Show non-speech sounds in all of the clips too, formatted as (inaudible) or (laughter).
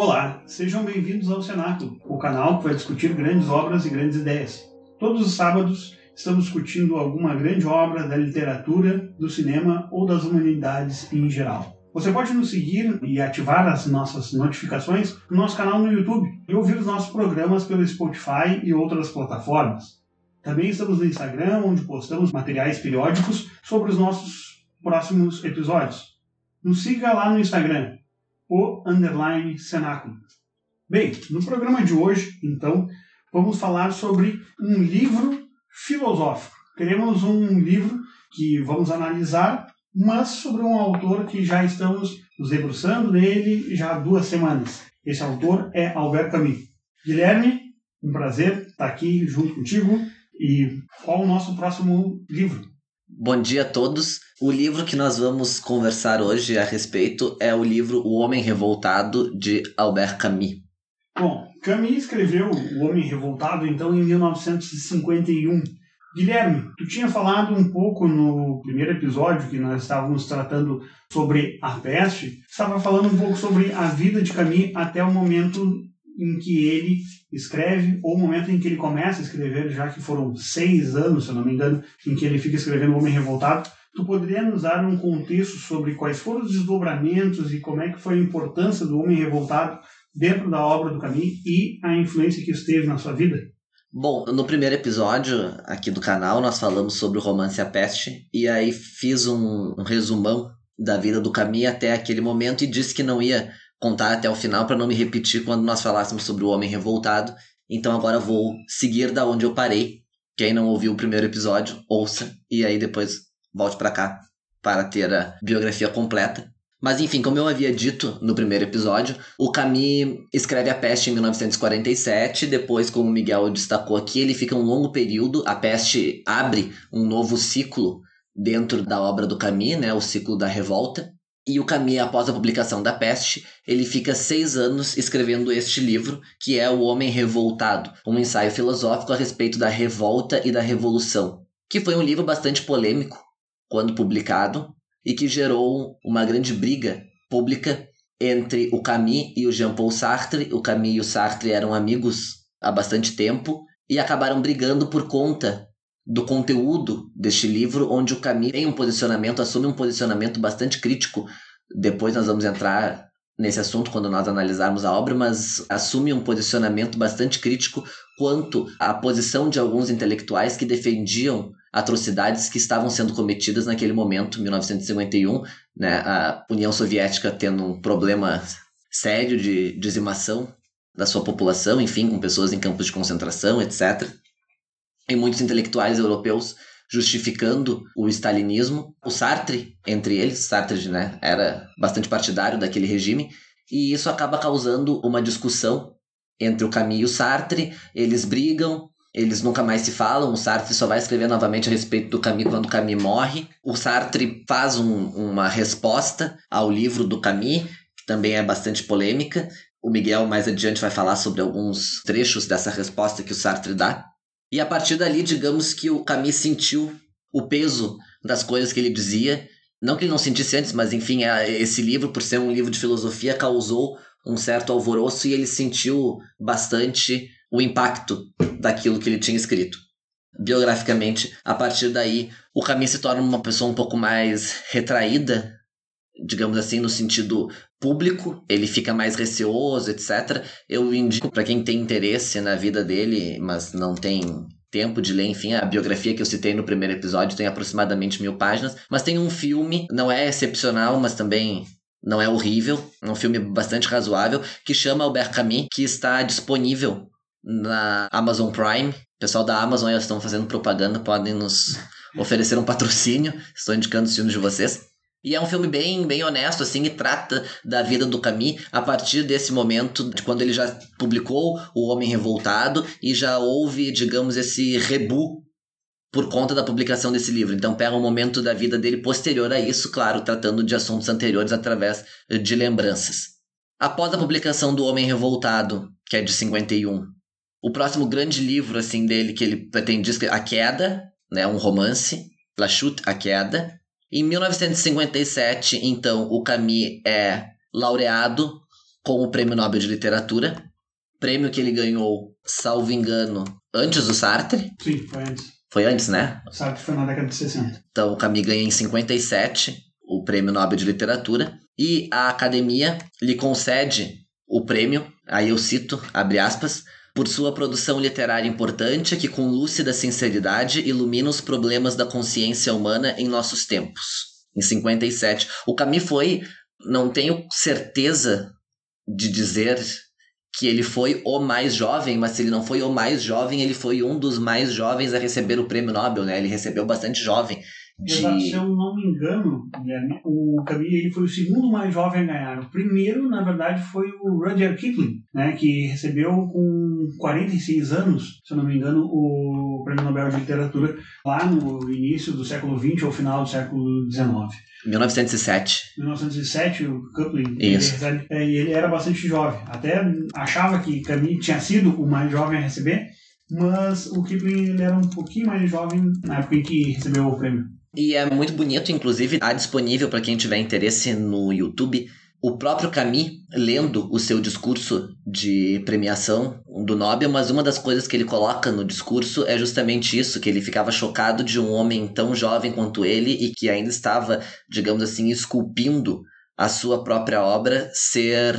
Olá, sejam bem-vindos ao Cenáculo, o canal que vai discutir grandes obras e grandes ideias. Todos os sábados estamos discutindo alguma grande obra da literatura, do cinema ou das humanidades em geral. Você pode nos seguir e ativar as nossas notificações no nosso canal no YouTube e ouvir os nossos programas pelo Spotify e outras plataformas. Também estamos no Instagram, onde postamos materiais periódicos sobre os nossos próximos episódios. Nos siga lá no Instagram, o underline cenáculo. Bem, no programa de hoje, então, vamos falar sobre um livro filosófico. Teremos um livro que vamos analisar, mas sobre um autor que já estamos nos debruçando nele já há duas semanas. Esse autor é Albert Camus. Guilherme, um prazer estar aqui junto contigo. E qual o nosso próximo livro? Bom dia a todos. O livro que nós vamos conversar hoje a respeito é o livro O Homem Revoltado, de Albert Camus. Bom, Camus escreveu O Homem Revoltado, então, em 1951. Guilherme, tu tinha falado um pouco no primeiro episódio que nós estávamos tratando sobre a peste, estava falando um pouco sobre a vida de Camus até o momento em que ele escreve, ou o momento em que ele começa a escrever, já que foram seis anos, se eu não me engano, em que ele fica escrevendo O Homem Revoltado. Tu poderia nos dar um contexto sobre quais foram os desdobramentos e como é que foi a importância do Homem Revoltado dentro da obra do Camus e a influência que isso teve na sua vida? Bom, no primeiro episódio aqui do canal nós falamos sobre o romance A Peste e aí fiz um, um resumão da vida do Camus até aquele momento e disse que não ia contar até o final para não me repetir quando nós falássemos sobre o Homem Revoltado. Então agora vou seguir da onde eu parei. Quem não ouviu o primeiro episódio, ouça e aí depois volte para cá para ter a biografia completa. Mas enfim, como eu havia dito no primeiro episódio, o Camus escreve A Peste em 1947, depois, como o Miguel destacou aqui, ele fica um longo período, A Peste abre um novo ciclo dentro da obra do Camus, né, o ciclo da revolta, e o Camus, após a publicação da Peste, ele fica seis anos escrevendo este livro, que é O Homem Revoltado, um ensaio filosófico a respeito da revolta e da revolução, que foi um livro bastante polêmico quando publicado e que gerou uma grande briga pública entre o Camus e o Jean-Paul Sartre. O Camus e o Sartre eram amigos há bastante tempo e acabaram brigando por conta do conteúdo deste livro, onde o Camus tem um posicionamento, assume um posicionamento bastante crítico. Depois nós vamos entrar nesse assunto quando nós analisarmos a obra, mas assume um posicionamento bastante crítico quanto à posição de alguns intelectuais que defendiam atrocidades que estavam sendo cometidas naquele momento, 1951, né, a União Soviética tendo um problema sério de dizimação da sua população, enfim, com pessoas em campos de concentração, etc e muitos intelectuais europeus justificando o stalinismo. O Sartre, entre eles, Sartre né, era bastante partidário daquele regime, e isso acaba causando uma discussão entre o Camus e o Sartre. Eles brigam, eles nunca mais se falam. O Sartre só vai escrever novamente a respeito do Camus quando o Camus morre. O Sartre faz um, uma resposta ao livro do Camus, que também é bastante polêmica. O Miguel mais adiante vai falar sobre alguns trechos dessa resposta que o Sartre dá. E a partir dali, digamos que o Camus sentiu o peso das coisas que ele dizia. Não que ele não sentisse antes, mas enfim, é, esse livro, por ser um livro de filosofia, causou um certo alvoroço e ele sentiu bastante o impacto daquilo que ele tinha escrito. Biograficamente, a partir daí, o Camus se torna uma pessoa um pouco mais retraída, digamos assim, no sentido público, ele fica mais receoso, etc. Eu indico para quem tem interesse na vida dele, mas não tem tempo de ler, enfim, a biografia que eu citei no primeiro episódio tem aproximadamente mil páginas, mas tem um filme, não é excepcional, mas também não é horrível, é um filme bastante razoável, que chama Albert Camus, que está disponível na Amazon Prime. O pessoal da Amazon já estão fazendo propaganda, podem nos oferecer um patrocínio, estou indicando os filmes de vocês. E é um filme bem, bem honesto, assim, e trata da vida do Camus a partir desse momento, de quando ele já publicou O Homem Revoltado e já houve, digamos, esse rebu por conta da publicação desse livro. Então pega um momento da vida dele posterior a isso, claro, tratando de assuntos anteriores através de lembranças. Após a publicação do Homem Revoltado, que é de 51, o próximo grande livro assim dele que ele pretende escrever, A Queda, né, um romance, La Chute, A Queda, em 1957, então, o Camus é laureado com o Prêmio Nobel de Literatura, prêmio que ele ganhou, salvo engano, antes do Sartre. Sim, foi antes. Foi antes, né? O Sartre foi na década de 60. Então o Camus ganha em 57 o Prêmio Nobel de Literatura e a Academia lhe concede o prêmio, aí eu cito, abre aspas, por sua produção literária importante que com lúcida sinceridade ilumina os problemas da consciência humana em nossos tempos. Em 57. O Camus foi, não tenho certeza de dizer que ele foi o mais jovem, mas se ele não foi o mais jovem, ele foi um dos mais jovens a receber o prêmio Nobel, né? Ele recebeu bastante jovem. Exato, se eu não me engano, Guilherme, o Camus ele foi o segundo mais jovem a ganhar. O primeiro, na verdade, foi o Rudyard Kipling, né, que recebeu com 46 anos, se eu não me engano, o Prêmio Nobel de Literatura lá no início do século XX ou final do século XIX. 1907. 1907, o Kipling, Isso. Ele, é, ele era bastante jovem. Até achava que Camus tinha sido o mais jovem a receber, mas o Kipling ele era um pouquinho mais jovem na época em que recebeu o prêmio. E é muito bonito, inclusive, está disponível para quem tiver interesse no YouTube. O próprio Camus lendo o seu discurso de premiação do Nobel, mas uma das coisas que ele coloca no discurso é justamente isso, que ele ficava chocado de um homem tão jovem quanto ele e que ainda estava, digamos assim, esculpindo a sua própria obra ser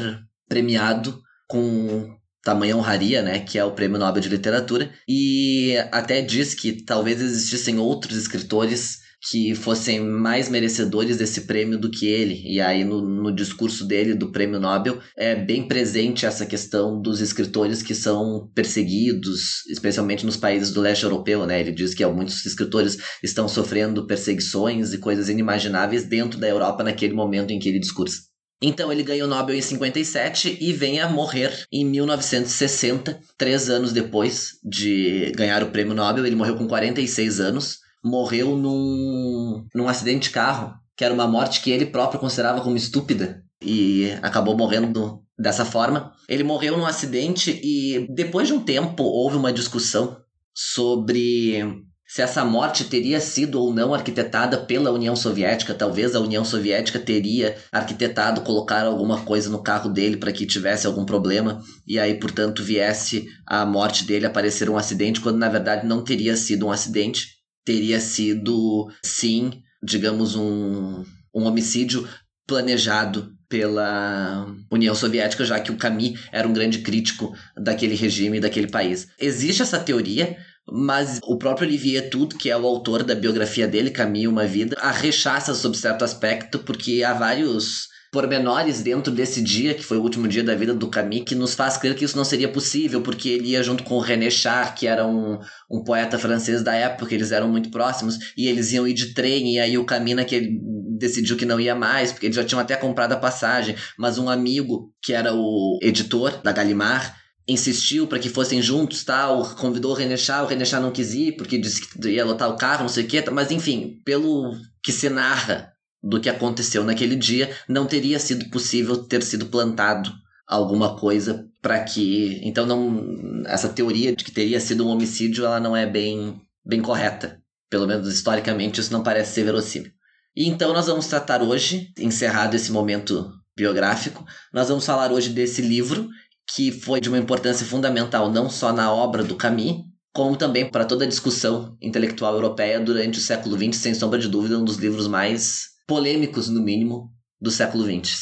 premiado com tamanha honraria, né, que é o Prêmio Nobel de Literatura, e até diz que talvez existissem outros escritores que fossem mais merecedores desse prêmio do que ele. E aí, no, no discurso dele do prêmio Nobel, é bem presente essa questão dos escritores que são perseguidos, especialmente nos países do leste europeu, né? Ele diz que muitos escritores estão sofrendo perseguições e coisas inimagináveis dentro da Europa naquele momento em que ele discursa. Então ele ganhou o Nobel em 57 e vem a morrer em 1960, três anos depois de ganhar o prêmio Nobel. Ele morreu com 46 anos morreu num, num acidente de carro, que era uma morte que ele próprio considerava como estúpida e acabou morrendo dessa forma. Ele morreu num acidente e depois de um tempo houve uma discussão sobre se essa morte teria sido ou não arquitetada pela União Soviética. Talvez a União Soviética teria arquitetado colocar alguma coisa no carro dele para que tivesse algum problema e aí, portanto, viesse a morte dele aparecer um acidente, quando na verdade não teria sido um acidente teria sido, sim, digamos, um, um homicídio planejado pela União Soviética, já que o Camus era um grande crítico daquele regime, daquele país. Existe essa teoria, mas o próprio Olivier Tudo, que é o autor da biografia dele, Camus, Uma Vida, a rechaça sob certo aspecto, porque há vários pormenores dentro desse dia, que foi o último dia da vida do Camus, que nos faz crer que isso não seria possível, porque ele ia junto com o René Char, que era um, um poeta francês da época, eles eram muito próximos, e eles iam ir de trem, e aí o Camus naquele decidiu que não ia mais, porque eles já tinham até comprado a passagem, mas um amigo, que era o editor da Gallimard, insistiu para que fossem juntos, tal, convidou o René Char, o René Char não quis ir, porque disse que ia lotar o carro, não sei o quê, mas enfim, pelo que se narra do que aconteceu naquele dia, não teria sido possível ter sido plantado alguma coisa para que, então não essa teoria de que teria sido um homicídio, ela não é bem bem correta. Pelo menos historicamente isso não parece ser verossímil. E então nós vamos tratar hoje, encerrado esse momento biográfico, nós vamos falar hoje desse livro que foi de uma importância fundamental não só na obra do Camus, como também para toda a discussão intelectual europeia durante o século XX, sem sombra de dúvida, um dos livros mais polêmicos, no mínimo, do século XX.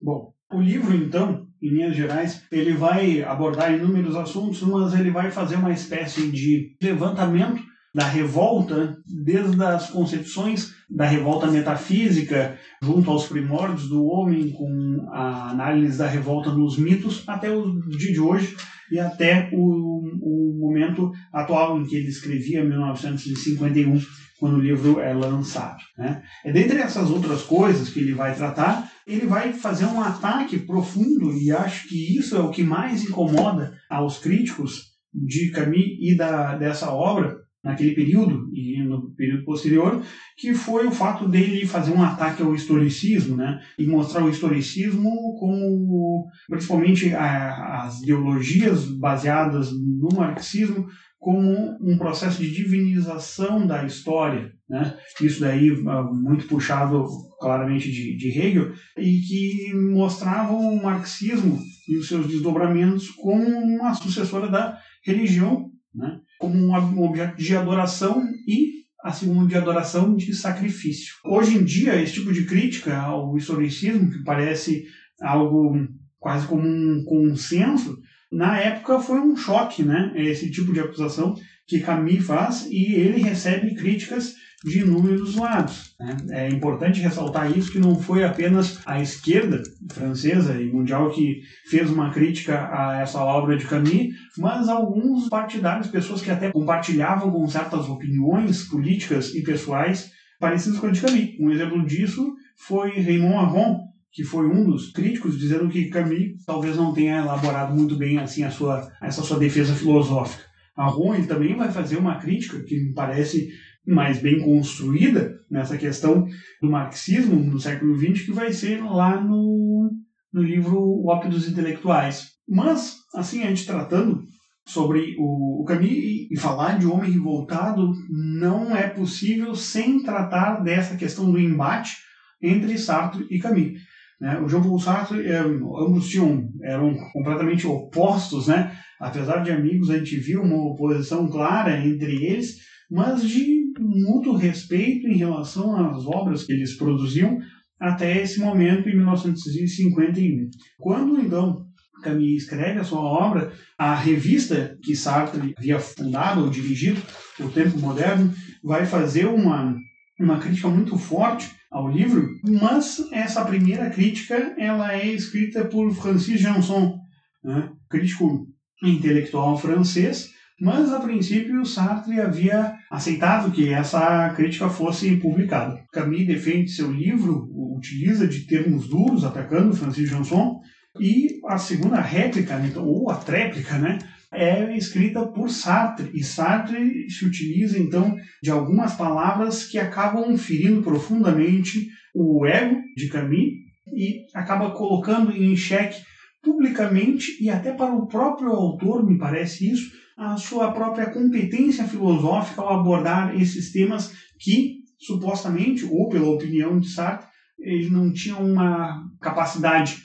Bom, o livro, então, em linhas gerais, ele vai abordar inúmeros assuntos, mas ele vai fazer uma espécie de levantamento da revolta, desde as concepções da revolta metafísica, junto aos primórdios do homem, com a análise da revolta nos mitos, até o dia de hoje e até o, o momento atual em que ele escrevia, 1951, quando o livro é lançado. Né? E dentre essas outras coisas que ele vai tratar, ele vai fazer um ataque profundo, e acho que isso é o que mais incomoda aos críticos de Camus e da, dessa obra, naquele período e no período posterior, que foi o fato dele fazer um ataque ao historicismo, né? E mostrar o historicismo como, principalmente, a, as ideologias baseadas no marxismo como um processo de divinização da história, né? Isso daí ah, muito puxado claramente de, de Hegel e que mostravam o marxismo e os seus desdobramentos como uma sucessora da religião, né? Como um objeto de adoração e como de adoração de sacrifício. Hoje em dia, esse tipo de crítica ao historicismo, que parece algo quase como um consenso, na época foi um choque, né? Esse tipo de acusação que Camus faz e ele recebe críticas de inúmeros lados. Né? É importante ressaltar isso que não foi apenas a esquerda francesa e mundial que fez uma crítica a essa obra de Camus, mas alguns partidários, pessoas que até compartilhavam com certas opiniões políticas e pessoais parecidas com a de Camus. Um exemplo disso foi Raymond Aron, que foi um dos críticos, dizendo que Camus talvez não tenha elaborado muito bem assim a sua, essa sua defesa filosófica. Aron ele também vai fazer uma crítica que me parece mais bem construída nessa questão do marxismo no século XX, que vai ser lá no, no livro O Ópio dos Intelectuais. Mas, assim, a gente tratando sobre o, o Camus e falar de homem revoltado não é possível sem tratar dessa questão do embate entre Sartre e Camus. Né? O Jean-Paul Sartre, é, ambos tinham, eram completamente opostos, né? apesar de amigos, a gente viu uma oposição clara entre eles, mas de muito respeito em relação às obras que eles produziam até esse momento, em 1951. Quando, então, Camus escreve a sua obra, a revista que Sartre havia fundado ou dirigido, O Tempo Moderno, vai fazer uma, uma crítica muito forte ao livro, mas essa primeira crítica ela é escrita por Francis Janson, né, crítico intelectual francês, mas a princípio Sartre havia aceitado que essa crítica fosse publicada. Camus defende seu livro, utiliza de termos duros atacando Francis Janson, e a segunda réplica, né, ou a tréplica, né, é escrita por Sartre, e Sartre se utiliza então de algumas palavras que acabam ferindo profundamente o ego de Camus e acaba colocando em xeque publicamente e até para o próprio autor, me parece isso, a sua própria competência filosófica ao abordar esses temas que supostamente, ou pela opinião de Sartre, ele não tinha uma capacidade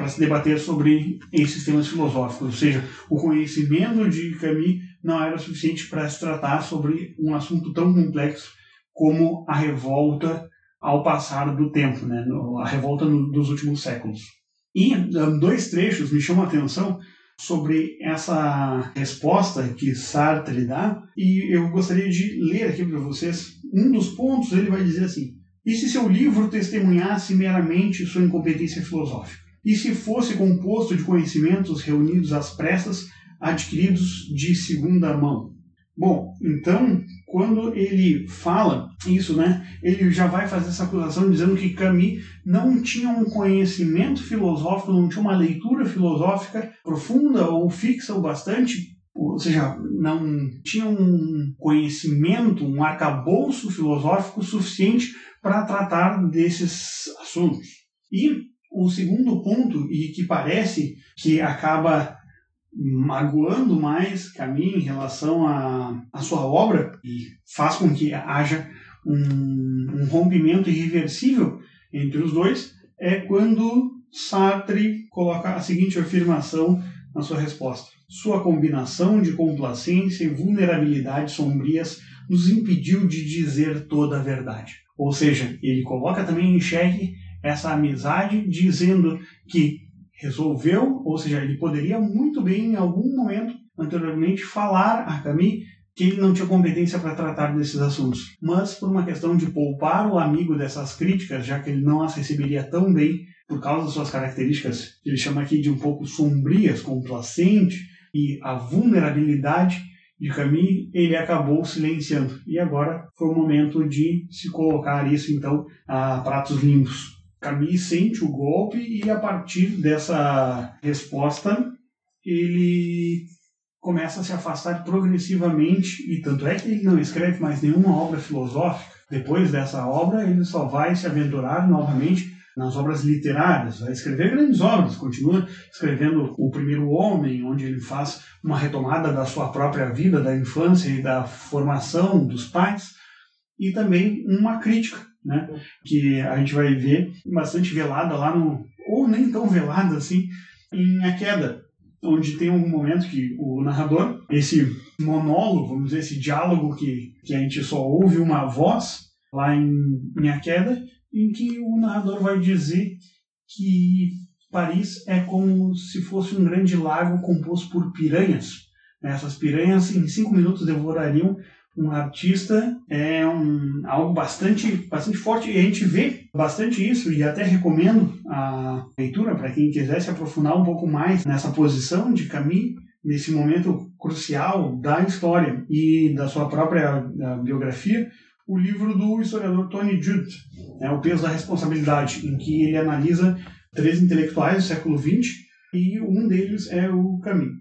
para se debater sobre esses temas filosóficos, ou seja, o conhecimento de Camus não era suficiente para se tratar sobre um assunto tão complexo como a revolta ao passar do tempo, né? a revolta no, dos últimos séculos. E dois trechos me chamam a atenção sobre essa resposta que Sartre dá, e eu gostaria de ler aqui para vocês. Um dos pontos ele vai dizer assim: e se seu livro testemunhasse meramente sua incompetência filosófica? E se fosse composto de conhecimentos reunidos às pressas, adquiridos de segunda mão. Bom, então, quando ele fala isso, né, ele já vai fazer essa acusação dizendo que Camus não tinha um conhecimento filosófico, não tinha uma leitura filosófica profunda ou fixa o bastante, ou seja, não tinha um conhecimento, um arcabouço filosófico suficiente para tratar desses assuntos. E o segundo ponto, e que parece que acaba magoando mais Camus em relação à, à sua obra e faz com que haja um, um rompimento irreversível entre os dois, é quando Sartre coloca a seguinte afirmação na sua resposta. Sua combinação de complacência e vulnerabilidade sombrias nos impediu de dizer toda a verdade. Ou seja, ele coloca também em xeque essa amizade, dizendo que resolveu, ou seja, ele poderia muito bem em algum momento anteriormente falar a Camille que ele não tinha competência para tratar desses assuntos, mas por uma questão de poupar o amigo dessas críticas, já que ele não as receberia tão bem por causa das suas características, ele chama aqui de um pouco sombrias, complacente e a vulnerabilidade de Camille, ele acabou silenciando. E agora foi o momento de se colocar isso então a pratos limpos. Camille sente o golpe e a partir dessa resposta ele começa a se afastar progressivamente e tanto é que ele não escreve mais nenhuma obra filosófica. Depois dessa obra ele só vai se aventurar novamente nas obras literárias, vai escrever grandes obras, continua escrevendo O Primeiro Homem, onde ele faz uma retomada da sua própria vida, da infância e da formação dos pais, e também uma crítica, né, que a gente vai ver bastante velada lá no, ou nem tão velada assim, em A Queda, onde tem um momento que o narrador, esse monólogo, vamos dizer, esse diálogo que, que a gente só ouve uma voz lá em, em A Queda, em que o narrador vai dizer que Paris é como se fosse um grande lago composto por piranhas. Essas piranhas, em cinco minutos, devorariam um artista. É um, algo bastante, bastante forte e a gente vê bastante isso e até recomendo a leitura para quem quiser se aprofundar um pouco mais nessa posição de Camus nesse momento crucial da história e da sua própria biografia, o livro do historiador Tony Judd, né, O Peso da Responsabilidade, em que ele analisa três intelectuais do século XX e um deles é o Camus.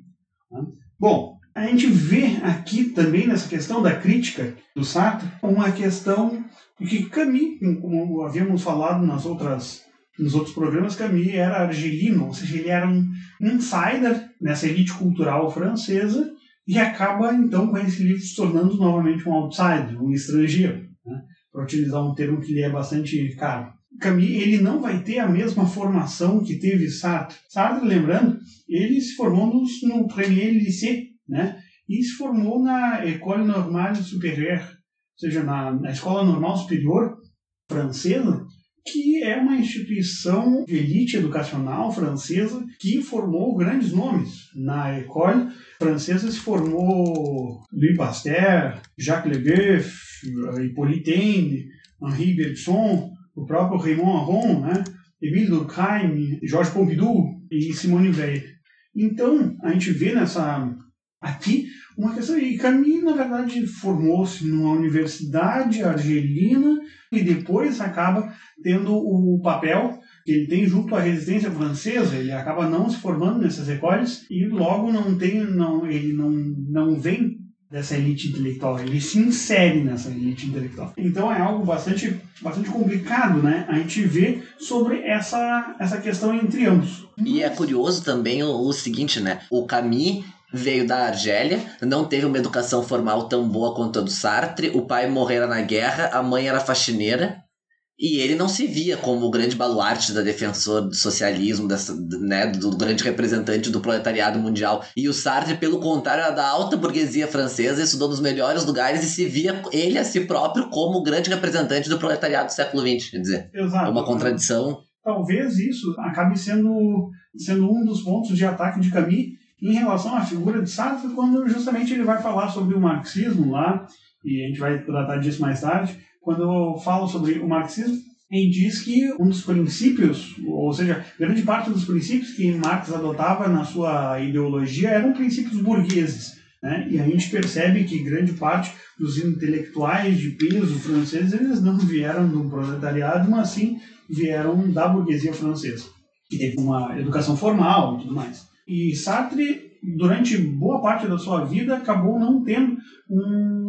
Né. Bom, a gente vê aqui também nessa questão da crítica do Sartre uma questão que Camus, como havíamos falado nas outras nos outros programas, Camus era argelino, ou seja, ele era um insider nessa elite cultural francesa e acaba, então, com esse livro se tornando novamente um outsider, um estrangeiro, né? para utilizar um termo que lhe é bastante caro. Camus ele não vai ter a mesma formação que teve Sartre. Sartre, lembrando, ele se formou no, no Premier Lycée, né? e se formou na École Normale Supérieure, ou seja, na, na Escola Normal Superior francesa, que é uma instituição de elite educacional francesa que formou grandes nomes. Na École francesa se formou Louis Pasteur, Jacques Leboeuf, Hippolyte Taine, Henri Bergson, o próprio Raymond Aron, né? Émile Durkheim, Georges Pompidou e Simone Weil. Então, a gente vê nessa aqui uma questão. E Camille, na verdade, formou-se numa universidade argelina e depois acaba tendo o papel que ele tem junto à resistência francesa, ele acaba não se formando nessas escolas e logo não tem, não, ele não, não vem dessa elite intelectual, ele se insere nessa elite intelectual. Então é algo bastante, bastante complicado, né? A gente vê sobre essa, essa questão entre ambos. E é curioso também o, o seguinte, né? O Camus veio da Argélia, não teve uma educação formal tão boa quanto a do Sartre, o pai morrera na guerra, a mãe era faxineira, e ele não se via como o grande baluarte da defensor do socialismo, dessa, né, do, grande representante do proletariado mundial. E o Sartre, pelo contrário, era da alta burguesia francesa, estudou nos melhores lugares e se via ele a si próprio como o grande representante do proletariado do século XX. Quer dizer, Exato. é uma contradição. Talvez isso acabe sendo, sendo um dos pontos de ataque de Camus em relação à figura de Sartre, quando justamente ele vai falar sobre o marxismo lá, e a gente vai tratar disso mais tarde, quando eu falo sobre o marxismo, ele diz que um dos princípios, ou seja, grande parte dos princípios que Marx adotava na sua ideologia eram princípios burgueses. Né? E a gente percebe que grande parte dos intelectuais de peso franceses eles não vieram do proletariado, mas sim vieram da burguesia francesa, que teve uma educação formal e tudo mais. E Sartre, durante boa parte da sua vida, acabou não tendo um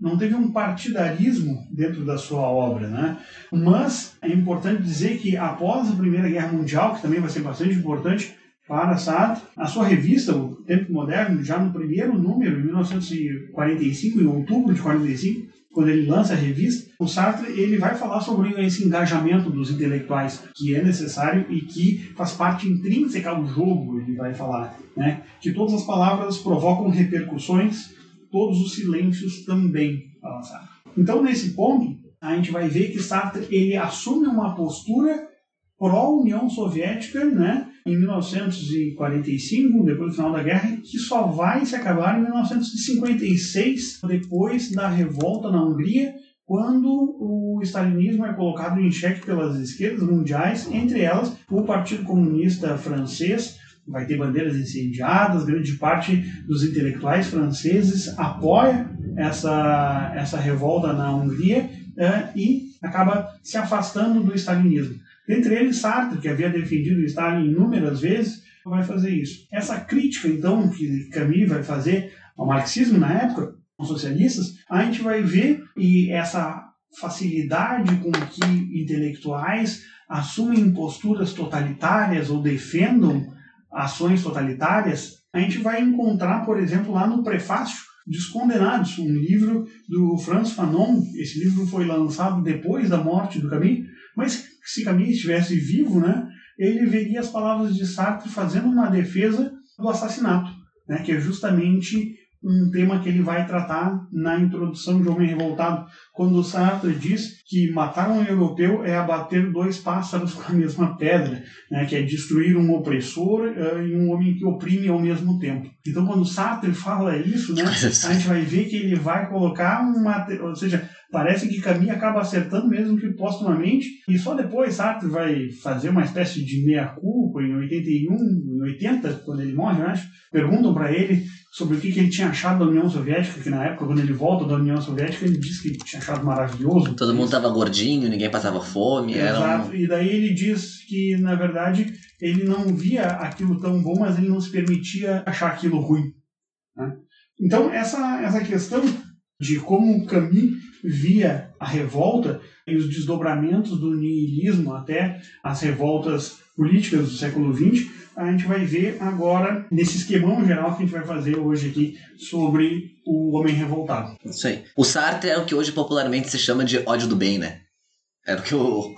não teve um partidarismo dentro da sua obra, né? Mas é importante dizer que após a Primeira Guerra Mundial, que também vai ser bastante importante para Sartre, a sua revista, o Tempo Moderno, já no primeiro número, em 1945, em outubro de 45, quando ele lança a revista, o Sartre ele vai falar sobre esse engajamento dos intelectuais que é necessário e que faz parte intrínseca do jogo, ele vai falar, né? Que todas as palavras provocam repercussões, todos os silêncios também, fala Sartre. Então, nesse ponto, a gente vai ver que Sartre ele assume uma postura pró-União Soviética, né? Em 1945, depois do final da guerra, que só vai se acabar em 1956, depois da revolta na Hungria, quando o stalinismo é colocado em xeque pelas esquerdas mundiais, entre elas o Partido Comunista Francês, vai ter bandeiras incendiadas, grande parte dos intelectuais franceses apoia essa, essa revolta na Hungria é, e acaba se afastando do stalinismo. Dentre eles, Sartre, que havia defendido Stalin inúmeras vezes, vai fazer isso. Essa crítica, então, que Camus vai fazer ao marxismo na época, aos socialistas, a gente vai ver e essa facilidade com que intelectuais assumem posturas totalitárias ou defendam ações totalitárias, a gente vai encontrar, por exemplo, lá no prefácio dos Condenados, um livro do Franz Fanon. Esse livro foi lançado depois da morte do Camus, mas se Camus estivesse vivo, né, ele veria as palavras de Sartre fazendo uma defesa do assassinato, né, que é justamente um tema que ele vai tratar na introdução de Homem Revoltado, quando Sartre diz que matar um europeu é abater dois pássaros (laughs) com a mesma pedra, né, que é destruir um opressor uh, e um homem que oprime ao mesmo tempo. Então, quando Sartre fala isso, né, a gente vai ver que ele vai colocar uma, ou seja, parece que Camus acaba acertando mesmo que postumamente, e só depois Sartre vai fazer uma espécie de meia-culpa em 81, em 80, quando ele morre, eu acho. Perguntam para ele sobre o que, que ele tinha achado da União Soviética, que na época, quando ele volta da União Soviética, ele disse que tinha achado maravilhoso. Todo mundo estava gordinho, ninguém passava fome. Exato, um... e daí ele diz que, na verdade, ele não via aquilo tão bom, mas ele não se permitia achar aquilo ruim. Né? Então, essa, essa questão de como Camus via a revolta e os desdobramentos do niilismo até as revoltas políticas do século XX, a gente vai ver agora nesse esquemão geral que a gente vai fazer hoje aqui sobre o homem revoltado. Isso aí. O Sartre é o que hoje popularmente se chama de ódio do bem, né? Era o que o,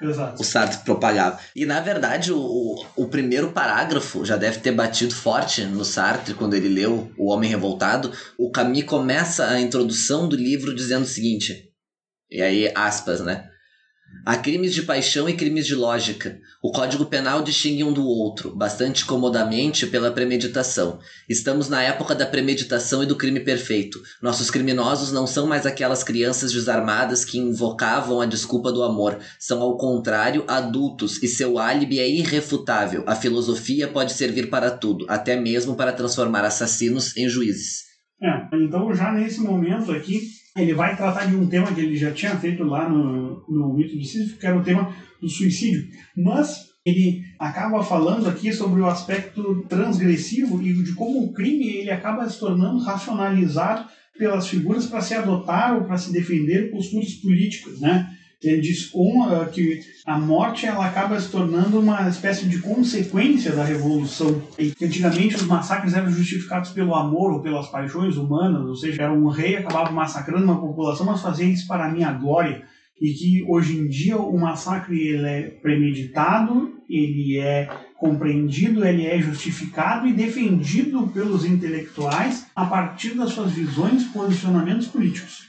Exato. o Sartre propagava. E na verdade, o, o primeiro parágrafo já deve ter batido forte no Sartre quando ele leu O Homem Revoltado. O Camus começa a introdução do livro dizendo o seguinte: e aí, aspas, né? Há crimes de paixão e crimes de lógica. O Código Penal distingue um do outro, bastante comodamente pela premeditação. Estamos na época da premeditação e do crime perfeito. Nossos criminosos não são mais aquelas crianças desarmadas que invocavam a desculpa do amor. São, ao contrário, adultos e seu álibi é irrefutável. A filosofia pode servir para tudo, até mesmo para transformar assassinos em juízes. É, então já nesse momento aqui, ele vai tratar de um tema que ele já tinha feito lá no, no mito de Sísifo, que era o tema do suicídio. Mas ele acaba falando aqui sobre o aspecto transgressivo e de como o crime ele acaba se tornando racionalizado pelas figuras para se adotar ou para se defender posturas políticas, né? Ele diz uma, que a morte ela acaba se tornando uma espécie de consequência da revolução. E antigamente os massacres eram justificados pelo amor ou pelas paixões humanas, ou seja, era um rei acabava massacrando uma população, mas fazia isso para a minha glória. E que hoje em dia o massacre ele é premeditado, ele é compreendido, ele é justificado e defendido pelos intelectuais a partir das suas visões posicionamentos políticos.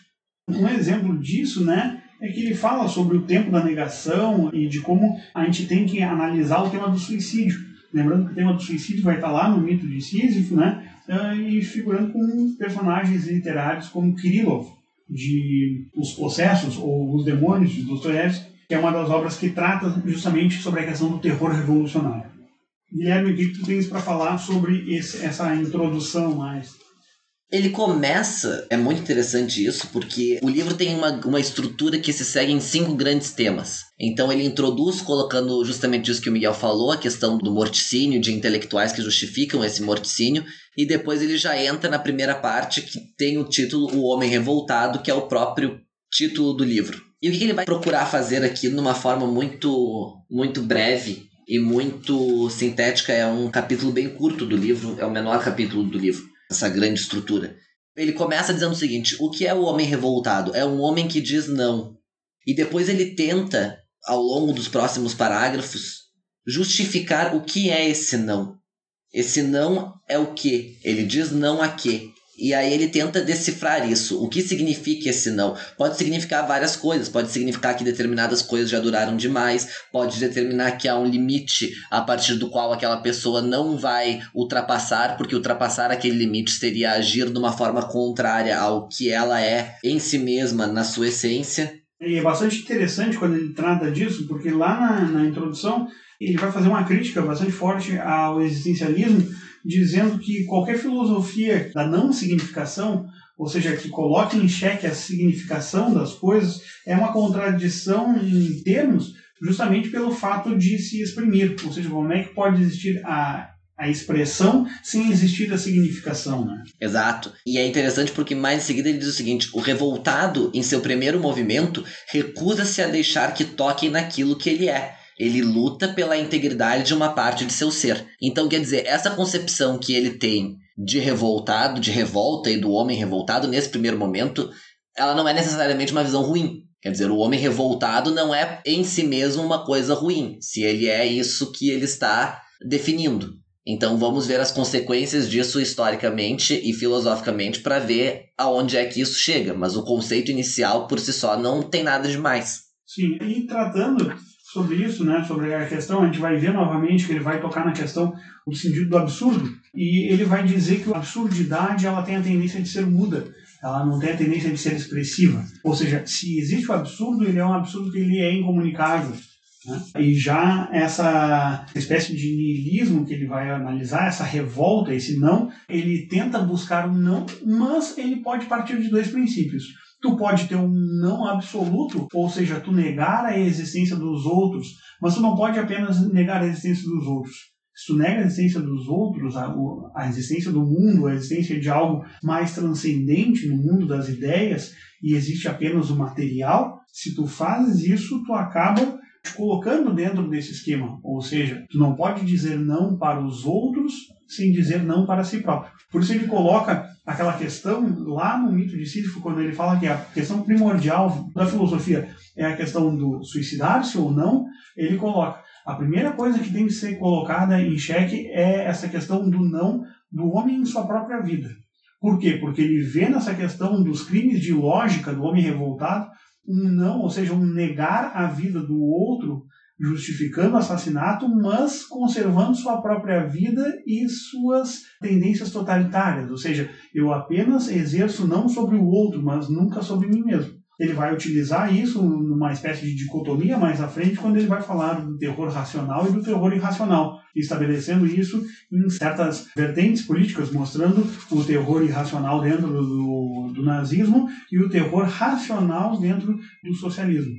Um exemplo disso, né, é que ele fala sobre o tempo da negação e de como a gente tem que analisar o tema do suicídio. Lembrando que o tema do suicídio vai estar lá no mito de Sísifo, né? Eh, e figurando com personagens literários como Kirillov, de Os Processos ou Os Demônios, de Dostoiévski, que é uma das obras que trata justamente sobre a questão do terror revolucionário. Guilherme, o que tu tens para falar sobre esse, essa introdução mais? Ele começa, é muito interessante isso, porque o livro tem uma, uma estrutura que se segue em cinco grandes temas. Então ele introduz colocando justamente isso que o Miguel falou, a questão do morticínio, de intelectuais que justificam esse morticínio, e depois ele já entra na primeira parte que tem o título O Homem Revoltado, que é o próprio título do livro. E o que ele vai procurar fazer aqui numa forma muito, muito breve e muito sintética é um capítulo bem curto do livro, é o menor capítulo do livro essa grande estrutura. Ele começa dizendo o seguinte: o que é o homem revoltado? É um homem que diz não. E depois ele tenta, ao longo dos próximos parágrafos, justificar o que é esse não. Esse não é o que? Ele diz não a quê? E aí ele tenta decifrar isso. O que significa esse não? Pode significar várias coisas. Pode significar que determinadas coisas já duraram demais. Pode determinar que há um limite a partir do qual aquela pessoa não vai ultrapassar, porque ultrapassar aquele limite seria agir de uma forma contrária ao que ela é em si mesma, na sua essência. E é bastante interessante quando ele trata disso, porque lá na, na introdução ele vai fazer uma crítica bastante forte ao existencialismo dizendo que qualquer filosofia da não significação, ou seja, que coloque em xeque a significação das coisas, é uma contradição em termos, justamente pelo fato de se exprimir. Ou seja, como é que pode existir a a expressão sem existir a significação, né? Exato. E é interessante porque mais em seguida ele diz o seguinte: o revoltado, em seu primeiro movimento, recusa-se a deixar que toquem naquilo que ele é. Ele luta pela integridade de uma parte de seu ser. Então, quer dizer, essa concepção que ele tem de revoltado, de revolta e do homem revoltado nesse primeiro momento, ela não é necessariamente uma visão ruim. Quer dizer, o homem revoltado não é em si mesmo uma coisa ruim, se ele é isso que ele está definindo. Então vamos ver as consequências disso historicamente e filosoficamente para ver aonde é que isso chega. Mas o conceito inicial por si só não tem nada demais. Sim, e tratando sobre isso, né, sobre a questão, a gente vai ver novamente que ele vai tocar na questão do sentido do absurdo e ele vai dizer que a absurdidade ela tem a tendência de ser muda, ela não tem a tendência de ser expressiva. Ou seja, se existe o absurdo, ele é um absurdo que ele é incomunicável. Né? E já essa espécie de niilismo que ele vai analisar, essa revolta, esse não, ele tenta buscar um não, mas ele pode partir de dois princípios. Tu pode ter um não absoluto, ou seja, tu negar a existência dos outros, mas tu não pode apenas negar a existência dos outros. Se tu nega a existência dos outros, a, a existência do mundo, a existência de algo mais transcendente no mundo das ideias, e existe apenas o material, se tu fazes isso, tu acaba te colocando dentro desse esquema. Ou seja, tu não pode dizer não para os outros sem dizer não para si próprio. Por isso ele coloca aquela questão lá no mito de Sísifo, quando ele fala que a questão primordial da filosofia é a questão do suicidar-se ou não, ele coloca a primeira coisa que tem que ser colocada em xeque é essa questão do não do homem em sua própria vida. Por quê? Porque ele vê nessa questão dos crimes de lógica do homem revoltado um não, ou seja, um negar a vida do outro, justificando o assassinato, mas conservando sua própria vida e suas tendências totalitárias. Ou seja, eu apenas exerço não sobre o outro, mas nunca sobre mim mesmo ele vai utilizar isso numa espécie de dicotomia mais à frente, quando ele vai falar do terror racional e do terror irracional, estabelecendo isso em certas vertentes políticas, mostrando o terror irracional dentro do, do nazismo e o terror racional dentro do socialismo.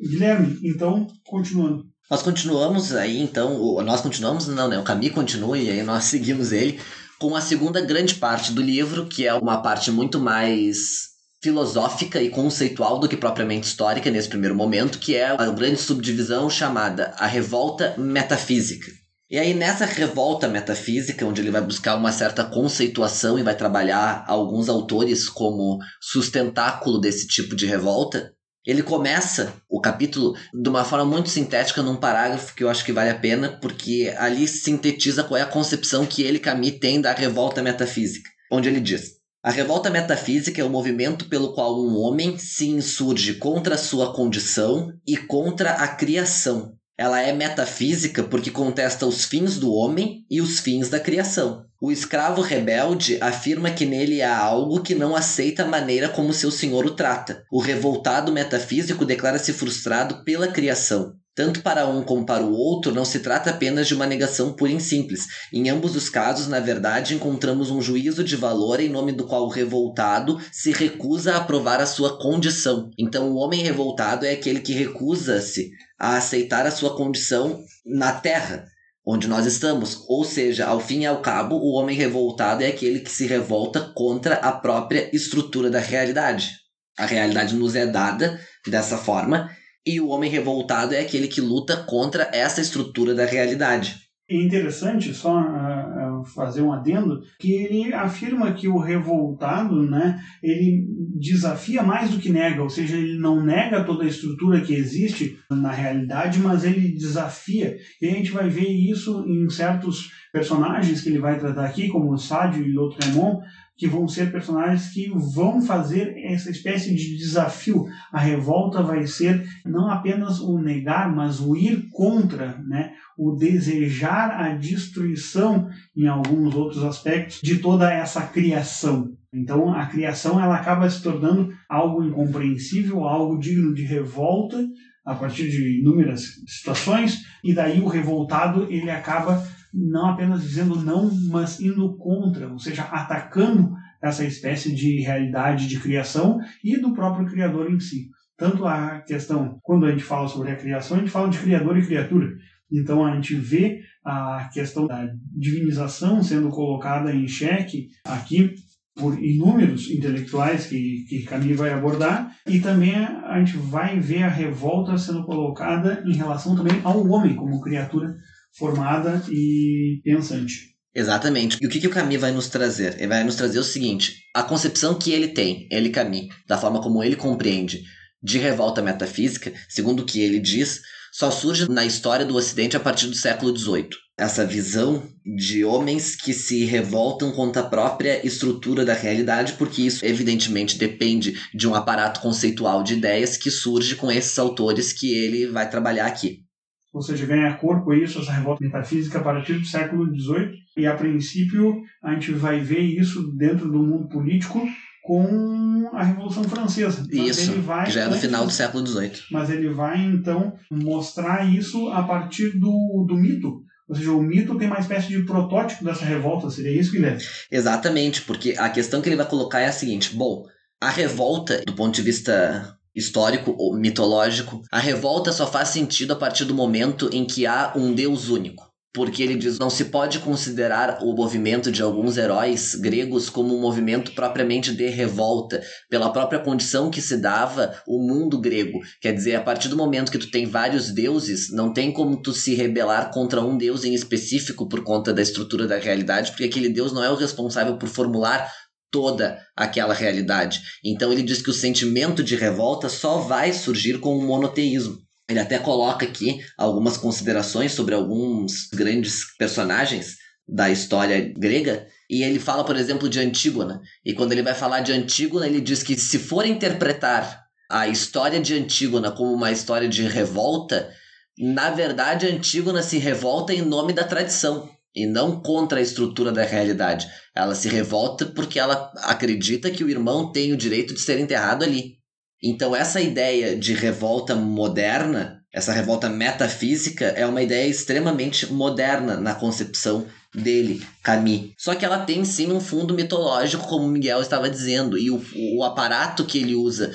Guilherme, então, continuando. Nós continuamos aí, então, nós continuamos, não, né? O Camus continua e aí nós (laughs) seguimos ele com a segunda grande parte do livro, que é uma parte muito mais filosófica e conceitual do que propriamente histórica nesse primeiro momento, que é a grande subdivisão chamada a revolta metafísica. E aí, nessa revolta metafísica, onde ele vai buscar uma certa conceituação e vai trabalhar alguns autores como sustentáculo desse tipo de revolta, ele começa o capítulo de uma forma muito sintética num parágrafo que eu acho que vale a pena, porque ali sintetiza qual é a concepção que ele, Camus, tem da revolta metafísica, onde ele diz: a revolta metafísica é o movimento pelo qual um homem se insurge contra a sua condição e contra a criação. Ela é metafísica porque contesta os fins do homem e os fins da criação. O escravo rebelde afirma que nele há algo que não aceita a maneira como seu senhor o trata. O revoltado metafísico declara-se frustrado pela criação. Tanto para um como para o outro, não se trata apenas de uma negação pura e simples. Em ambos os casos, na verdade, encontramos um juízo de valor em nome do qual o revoltado se recusa a aprovar a sua condição. Então, o homem revoltado é aquele que recusa-se a aceitar a sua condição na terra, onde nós estamos. Ou seja, ao fim e ao cabo, o homem revoltado é aquele que se revolta contra a própria estrutura da realidade. A realidade nos é dada dessa forma e o homem revoltado é aquele que luta contra essa estrutura da realidade. É interessante só uh, fazer um adendo que ele afirma que o revoltado, né, ele desafia mais do que nega, ou seja, ele não nega toda a estrutura que existe na realidade, mas ele desafia. E a gente vai ver isso em certos personagens que ele vai tratar aqui, como Sádio e Lautremont, que vão ser personagens que vão fazer essa espécie de desafio. A revolta vai ser não apenas o negar, mas o ir contra, né? o desejar a destruição em alguns outros aspectos de toda essa criação. Então a criação ela acaba se tornando algo incompreensível, algo digno de revolta a partir de inúmeras situações e daí o revoltado ele acaba não apenas dizendo não, mas indo contra, ou seja, atacando essa espécie de realidade de criação e do próprio criador em si. Tanto a questão, quando a gente fala sobre a criação, a gente fala de criador e criatura. Então a gente vê a questão da divinização sendo colocada em xeque aqui por inúmeros intelectuais que, que Camus vai abordar, e também a gente vai ver a revolta sendo colocada em relação também ao homem como criatura formada e pensante. Exatamente. E o que, que o Camus vai nos trazer? Ele vai nos trazer o seguinte: a concepção que ele tem, ele Camus, da forma como ele compreende de revolta metafísica, segundo o que ele diz, só surge na história do Ocidente a partir do século XVIII. Essa visão de homens que se revoltam contra a própria estrutura da realidade, porque isso evidentemente depende de um aparato conceitual de ideias que surge com esses autores que ele vai trabalhar aqui. Ou seja, ganha corpo isso, essa revolta metafísica, a partir do século XVIII, e a princípio a gente vai ver isso dentro do mundo político com a Revolução Francesa. Isso, vai, que já é no final do século XVIII. Mas ele vai, então, mostrar isso a partir do, do mito. Ou seja, o mito tem uma espécie de protótipo dessa revolta, seria isso, Guilherme? Exatamente, porque a questão que ele vai colocar é a seguinte: bom, a revolta, do ponto de vista histórico ou mitológico, a revolta só faz sentido a partir do momento em que há um Deus único porque ele diz não se pode considerar o movimento de alguns heróis gregos como um movimento propriamente de revolta, pela própria condição que se dava o mundo grego. Quer dizer, a partir do momento que tu tem vários deuses, não tem como tu se rebelar contra um deus em específico por conta da estrutura da realidade, porque aquele deus não é o responsável por formular toda aquela realidade. Então ele diz que o sentimento de revolta só vai surgir com o monoteísmo. Ele até coloca aqui algumas considerações sobre alguns grandes personagens da história grega. E ele fala, por exemplo, de Antígona. E quando ele vai falar de Antígona, ele diz que se for interpretar a história de Antígona como uma história de revolta, na verdade Antígona se revolta em nome da tradição e não contra a estrutura da realidade. Ela se revolta porque ela acredita que o irmão tem o direito de ser enterrado ali. Então, essa ideia de revolta moderna, essa revolta metafísica, é uma ideia extremamente moderna na concepção dele, Camus. Só que ela tem sim um fundo mitológico, como Miguel estava dizendo, e o, o aparato que ele usa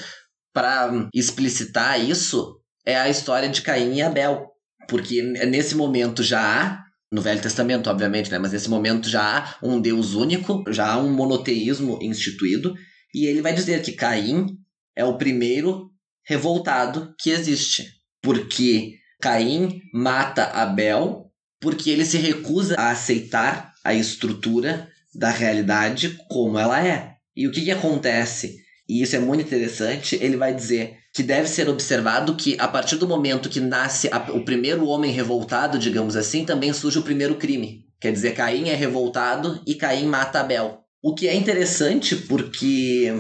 para explicitar isso é a história de Caim e Abel. Porque nesse momento já há no Velho Testamento, obviamente, né? Mas nesse momento já há um Deus único, já há um monoteísmo instituído, e ele vai dizer que Caim é o primeiro revoltado que existe. Porque Caim mata Abel porque ele se recusa a aceitar a estrutura da realidade como ela é. E o que, que acontece? E isso é muito interessante. Ele vai dizer que deve ser observado que a partir do momento que nasce a, o primeiro homem revoltado, digamos assim, também surge o primeiro crime. Quer dizer, Caim é revoltado e Caim mata Abel. O que é interessante porque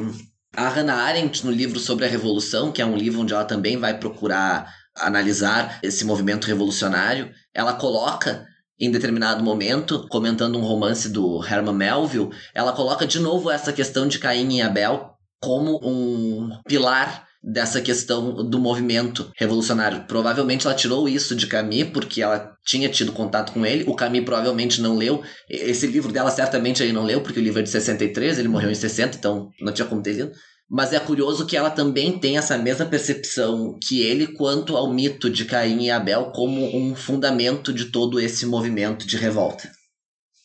a Hannah Arendt, no livro sobre a Revolução, que é um livro onde ela também vai procurar analisar esse movimento revolucionário, ela coloca em determinado momento, comentando um romance do Herman Melville, ela coloca de novo essa questão de Caim e Abel como um pilar dessa questão do movimento revolucionário. Provavelmente ela tirou isso de Camus porque ela tinha tido contato com ele. O Camus provavelmente não leu. Esse livro dela certamente ele não leu porque o livro é de 63, ele morreu em 60, então não tinha como ter lido. Mas é curioso que ela também tem essa mesma percepção que ele quanto ao mito de Caim e Abel como um fundamento de todo esse movimento de revolta.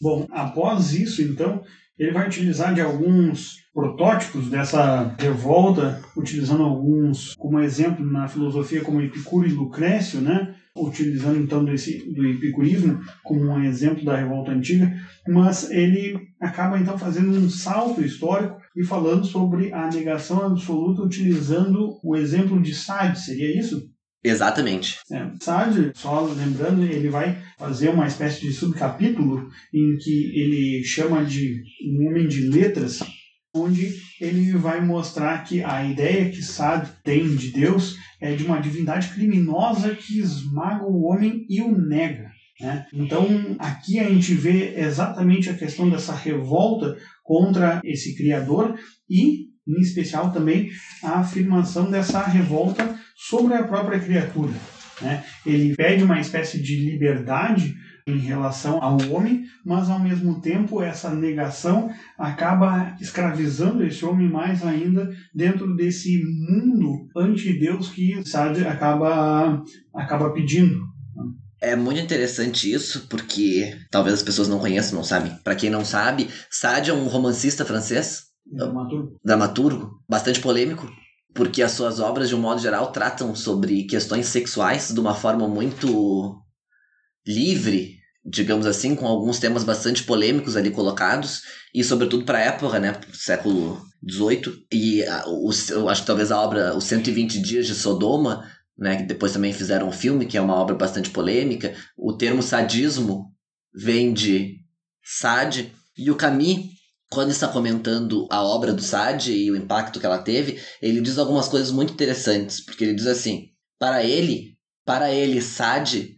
Bom, após isso, então, ele vai utilizar de alguns protótipos dessa revolta, utilizando alguns como exemplo na filosofia como Epicuro e Lucrécio, né? utilizando então desse, do epicurismo como um exemplo da revolta antiga, mas ele acaba então fazendo um salto histórico e falando sobre a negação absoluta utilizando o exemplo de Sade, seria isso? Exatamente. É, Sade, só lembrando, ele vai fazer uma espécie de subcapítulo em que ele chama de um homem de letras, onde ele vai mostrar que a ideia que Sade tem de Deus é de uma divindade criminosa que esmaga o homem e o nega. Né? Então, aqui a gente vê exatamente a questão dessa revolta contra esse Criador e, em especial, também a afirmação dessa revolta sobre a própria criatura. Né? Ele pede uma espécie de liberdade em relação ao homem, mas ao mesmo tempo essa negação acaba escravizando esse homem mais ainda dentro desse mundo anti-Deus que Sade acaba, acaba pedindo. É muito interessante isso, porque talvez as pessoas não conheçam, não sabem. Para quem não sabe, Sade é um romancista francês Dramaturgo. Dramaturgo, bastante polêmico, porque as suas obras, de um modo geral, tratam sobre questões sexuais de uma forma muito livre, digamos assim, com alguns temas bastante polêmicos ali colocados, e sobretudo para a época, né, século XVIII, e o, eu acho que talvez a obra Os 120 Dias de Sodoma, né, que depois também fizeram um filme, que é uma obra bastante polêmica, o termo sadismo vem de Sade, e o Camus, quando está comentando a obra do Sade e o impacto que ela teve, ele diz algumas coisas muito interessantes, porque ele diz assim, para ele, para ele, Sade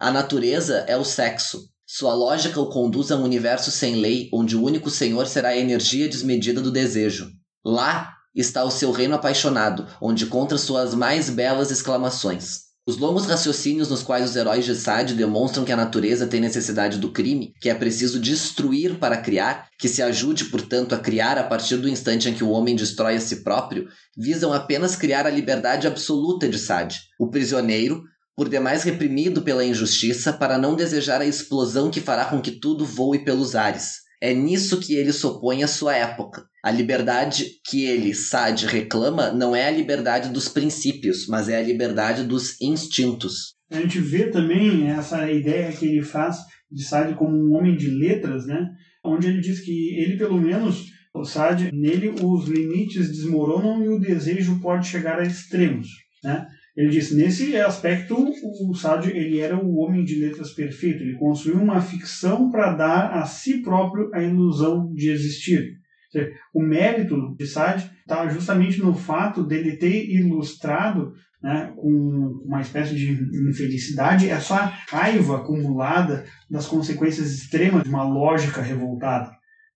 a natureza é o sexo. Sua lógica o conduz a um universo sem lei, onde o único senhor será a energia desmedida do desejo. Lá está o seu reino apaixonado, onde contra suas mais belas exclamações. Os longos raciocínios nos quais os heróis de Sade demonstram que a natureza tem necessidade do crime, que é preciso destruir para criar, que se ajude, portanto, a criar a partir do instante em que o homem destrói a si próprio, visam apenas criar a liberdade absoluta de Sade. O prisioneiro, por demais reprimido pela injustiça, para não desejar a explosão que fará com que tudo voe pelos ares. É nisso que ele se opõe sua época. A liberdade que ele, Sade, reclama não é a liberdade dos princípios, mas é a liberdade dos instintos. A gente vê também essa ideia que ele faz de Sade como um homem de letras, né? onde ele diz que ele, pelo menos, o Sade, nele os limites desmoronam e o desejo pode chegar a extremos. Né? Ele disse, nesse aspecto, o Sade ele era o homem de letras perfeito. Ele construiu uma ficção para dar a si próprio a ilusão de existir. O mérito de Sade está justamente no fato dele ter ilustrado né, com uma espécie de infelicidade essa raiva acumulada das consequências extremas de uma lógica revoltada.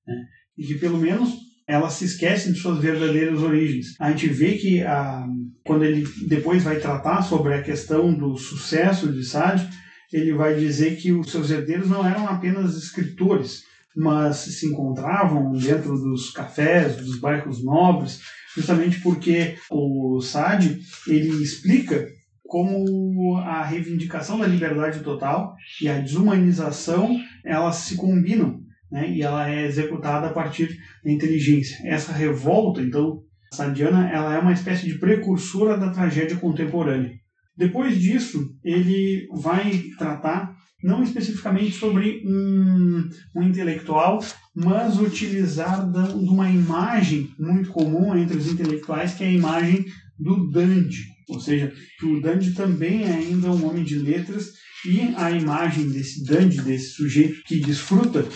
Né, e que, pelo menos, ela se esquece de suas verdadeiras origens. A gente vê que a, quando ele depois vai tratar sobre a questão do sucesso de Sade, ele vai dizer que os seus herdeiros não eram apenas escritores, mas se encontravam dentro dos cafés, dos bairros nobres, justamente porque o Sade ele explica como a reivindicação da liberdade total e a desumanização elas se combinam né? e ela é executada a partir da inteligência. Essa revolta, então, sadiana, ela é uma espécie de precursora da tragédia contemporânea. Depois disso, ele vai tratar não especificamente sobre um, um intelectual, mas utilizar de uma imagem muito comum entre os intelectuais, que é a imagem do dandy. Ou seja, que o dandy também é ainda um homem de letras e a imagem desse dandy, desse sujeito que desfruta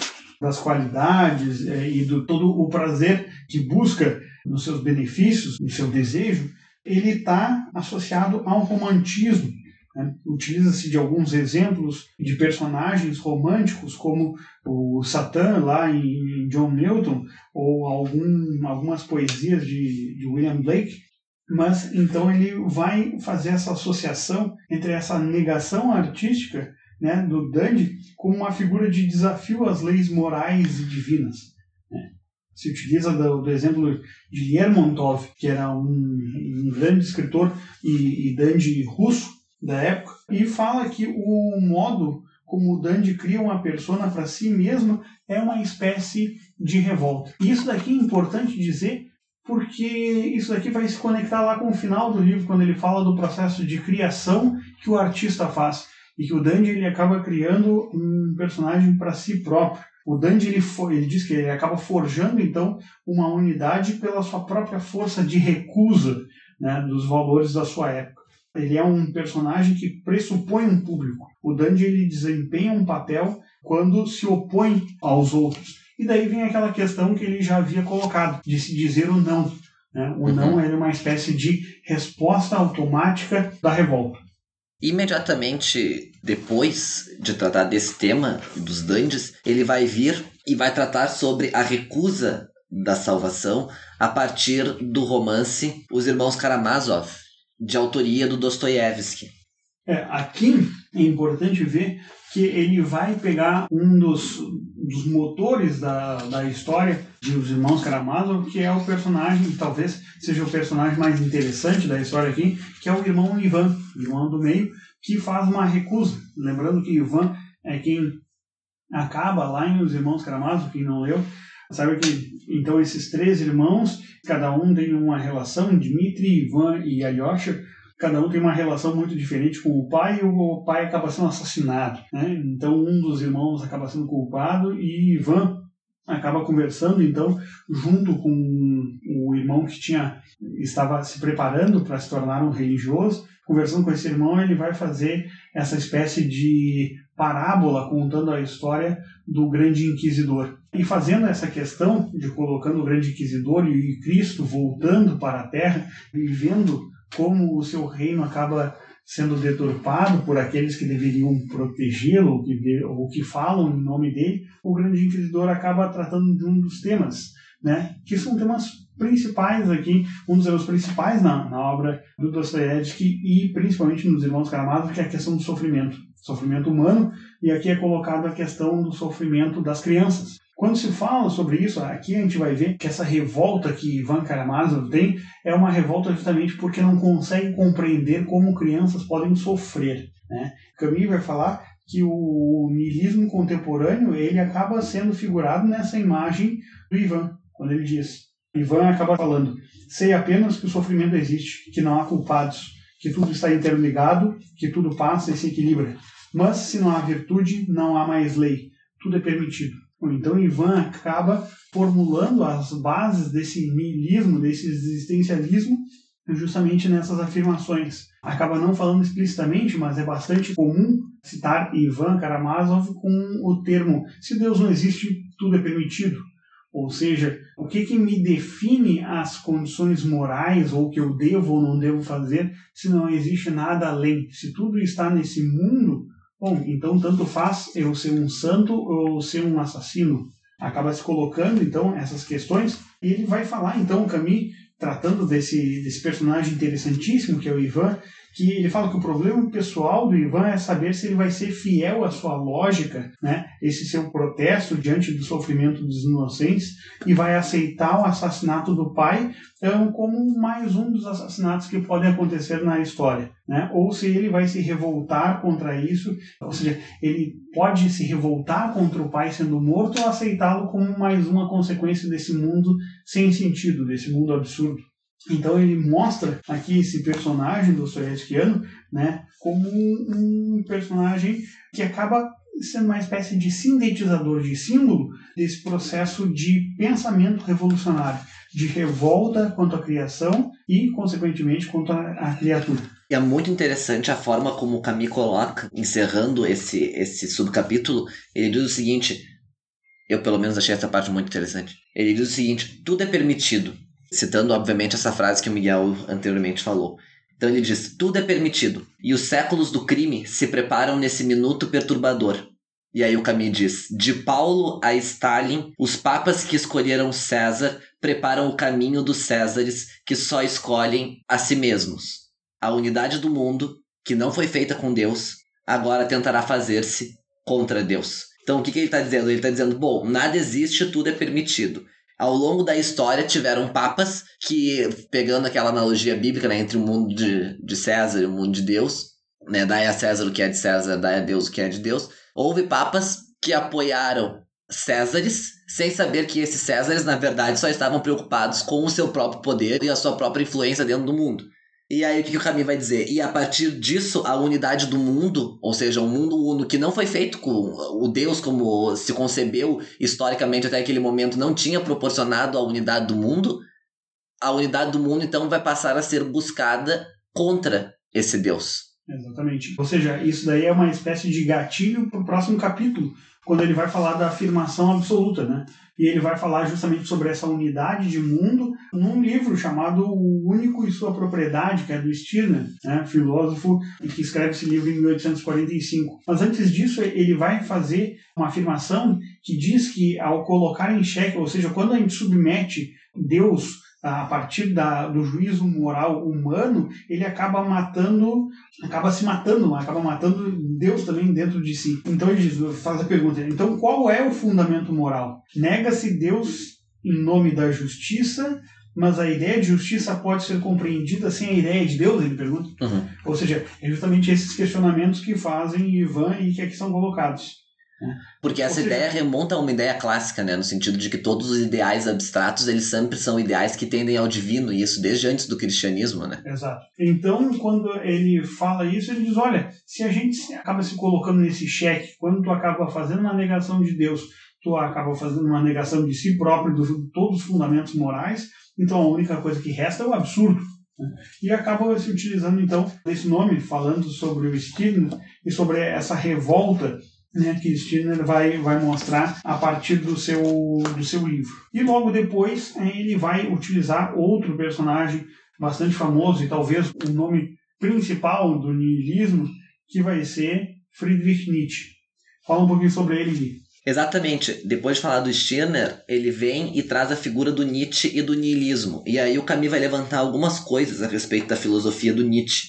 das qualidades é, e do todo o prazer que busca nos seus benefícios, no seu desejo, ele está associado ao romantismo. Né? Utiliza-se de alguns exemplos de personagens românticos, como o Satã, lá em John Milton, ou algum, algumas poesias de, de William Blake, mas então ele vai fazer essa associação entre essa negação artística né, do Dandy como uma figura de desafio às leis morais e divinas. Né. Se utiliza do, do, exemplo de Lermontov, que era um, um grande escritor e, e dandy russo da época, e fala que o modo como o Dandy cria uma persona para si mesma é uma espécie de revolta. E isso daqui é importante dizer porque isso daqui vai se conectar lá com o final do livro, quando ele fala do processo de criação que o artista faz e que o Dandy ele acaba criando um personagem para si próprio. O Dandy ele, ele diz que ele acaba forjando então uma unidade pela sua própria força de recusa né, dos valores da sua época. Ele é um personagem que pressupõe um público. O Dandy ele desempenha um papel quando se opõe aos outros. E daí vem aquela questão que ele já havia colocado, de se dizer o não. Né? O não é uma espécie de resposta automática da revolta. Imediatamente depois de tratar desse tema dos dandes, ele vai vir e vai tratar sobre a recusa da salvação a partir do romance Os Irmãos Karamazov, de autoria do Dostoiévski. É, aqui é importante ver que ele vai pegar um dos, dos motores da, da história de Os Irmãos Karamazov, que é o personagem, talvez seja o personagem mais interessante da história aqui, que é o irmão Ivan, irmão do meio, que faz uma recusa. Lembrando que Ivan é quem acaba lá em Os Irmãos Karamazov, quem não leu, Sabe que então esses três irmãos, cada um tem uma relação, Dmitri, Ivan e Alyosha, cada um tem uma relação muito diferente com o pai e o pai acaba sendo assassinado. Né? Então um dos irmãos acaba sendo culpado e Ivan acaba conversando então junto com o irmão que tinha estava se preparando para se tornar um religioso conversando com esse irmão ele vai fazer essa espécie de parábola contando a história do grande inquisidor e fazendo essa questão de colocando o grande inquisidor e Cristo voltando para a terra e vendo como o seu reino acaba sendo deturpado por aqueles que deveriam protegê-lo ou que, ou que falam em nome dele, o grande inquisidor acaba tratando de um dos temas, né, que são temas principais aqui, um dos temas principais na, na obra do Dostoiévski e principalmente nos Irmãos Karamazov, que é a questão do sofrimento, sofrimento humano, e aqui é colocada a questão do sofrimento das crianças. Quando se fala sobre isso, aqui a gente vai ver que essa revolta que Ivan Karamazov tem é uma revolta justamente porque não consegue compreender como crianças podem sofrer. Né? Camus vai falar que o niilismo contemporâneo ele acaba sendo figurado nessa imagem do Ivan, quando ele diz, Ivan acaba falando, sei apenas que o sofrimento existe, que não há culpados, que tudo está interligado, que tudo passa e se equilibra. Mas se não há virtude, não há mais lei, tudo é permitido. Então Ivan acaba formulando as bases desse niilismo, desse existencialismo, justamente nessas afirmações. Acaba não falando explicitamente, mas é bastante comum citar Ivan Karamazov com o termo se Deus não existe, tudo é permitido. Ou seja, o que, que me define as condições morais ou o que eu devo ou não devo fazer se não existe nada além? Se tudo está nesse mundo, Bom, então tanto faz eu ser um santo ou ser um assassino. Acaba se colocando então essas questões e ele vai falar então Camille tratando desse, desse personagem interessantíssimo que é o Ivan, que ele fala que o problema pessoal do Ivan é saber se ele vai ser fiel à sua lógica, né? esse seu protesto diante do sofrimento dos inocentes, e vai aceitar o assassinato do pai então, como mais um dos assassinatos que podem acontecer na história. Né? Ou se ele vai se revoltar contra isso, ou seja, ele pode se revoltar contra o pai sendo morto ou aceitá-lo como mais uma consequência desse mundo sem sentido, desse mundo absurdo. Então ele mostra aqui esse personagem do sovietiano né, como um, personagem que acaba sendo uma espécie de sintetizador de símbolo desse processo de pensamento revolucionário, de revolta contra a criação e, consequentemente, contra a criatura. E é muito interessante a forma como o Camus coloca, encerrando esse, esse subcapítulo, ele diz o seguinte, eu pelo menos achei essa parte muito interessante. Ele diz o seguinte: tudo é permitido, citando obviamente essa frase que o Miguel anteriormente falou. Então ele diz: tudo é permitido, e os séculos do crime se preparam nesse minuto perturbador. E aí o Camus diz: de Paulo a Stalin, os papas que escolheram César preparam o caminho dos Césares que só escolhem a si mesmos. A unidade do mundo, que não foi feita com Deus, agora tentará fazer-se contra Deus. Então o que, que ele está dizendo? Ele está dizendo: bom, nada existe, tudo é permitido ao longo da história tiveram papas que, pegando aquela analogia bíblica né, entre o mundo de, de César e o mundo de Deus, né, dai a César o que é de César, dai a Deus o que é de Deus, houve papas que apoiaram Césares, sem saber que esses Césares, na verdade, só estavam preocupados com o seu próprio poder e a sua própria influência dentro do mundo. E aí o que o Camus vai dizer? E a partir disso, a unidade do mundo, ou seja, um mundo uno que não foi feito com o Deus como se concebeu historicamente até aquele momento, não tinha proporcionado a unidade do mundo, a unidade do mundo então vai passar a ser buscada contra esse Deus. Exatamente. Ou seja, isso daí é uma espécie de gatilho para o próximo capítulo, quando ele vai falar da afirmação absoluta, né? E ele vai falar justamente sobre essa unidade de mundo num livro chamado O Único e Sua Propriedade, que é do Stirner, né? filósofo, que escreve esse livro em 1845. Mas antes disso, ele vai fazer uma afirmação que diz que ao colocar em xeque, ou seja, quando a gente submete Deus a partir da, do juízo moral humano, ele acaba matando, acaba se matando, acaba matando Deus também dentro de si. Então ele diz, faz a pergunta, então qual é o fundamento moral? Nega-se Deus em nome da justiça, mas a ideia de justiça pode ser compreendida sem a ideia de Deus, ele pergunta. Uhum. Ou seja, é justamente esses questionamentos que fazem Ivan e que aqui são colocados. Porque essa ideia remonta a uma ideia clássica, né? No sentido de que todos os ideais abstratos, eles sempre são ideais que tendem ao divino, e isso desde antes do cristianismo, né? Exato. Então, quando ele fala isso, ele diz, olha, se a gente acaba se colocando nesse cheque, quando tu acaba fazendo uma negação de Deus, tu acaba fazendo uma negação de si próprio, de todos os fundamentos morais, então a única coisa que resta é o absurdo. Né? E acaba se utilizando, então, esse nome, falando sobre o Stirner e sobre essa revolta né, que Stirner vai, vai mostrar a partir do seu, do seu livro. E logo depois é, ele vai utilizar outro personagem bastante famoso e talvez o nome principal do niilismo, que vai ser Friedrich Nietzsche. Fala um pouquinho sobre ele, Gui. Exatamente. Depois de falar do Stirner, ele vem e traz a figura do Nietzsche e do niilismo. E aí o Camus vai levantar algumas coisas a respeito da filosofia do Nietzsche.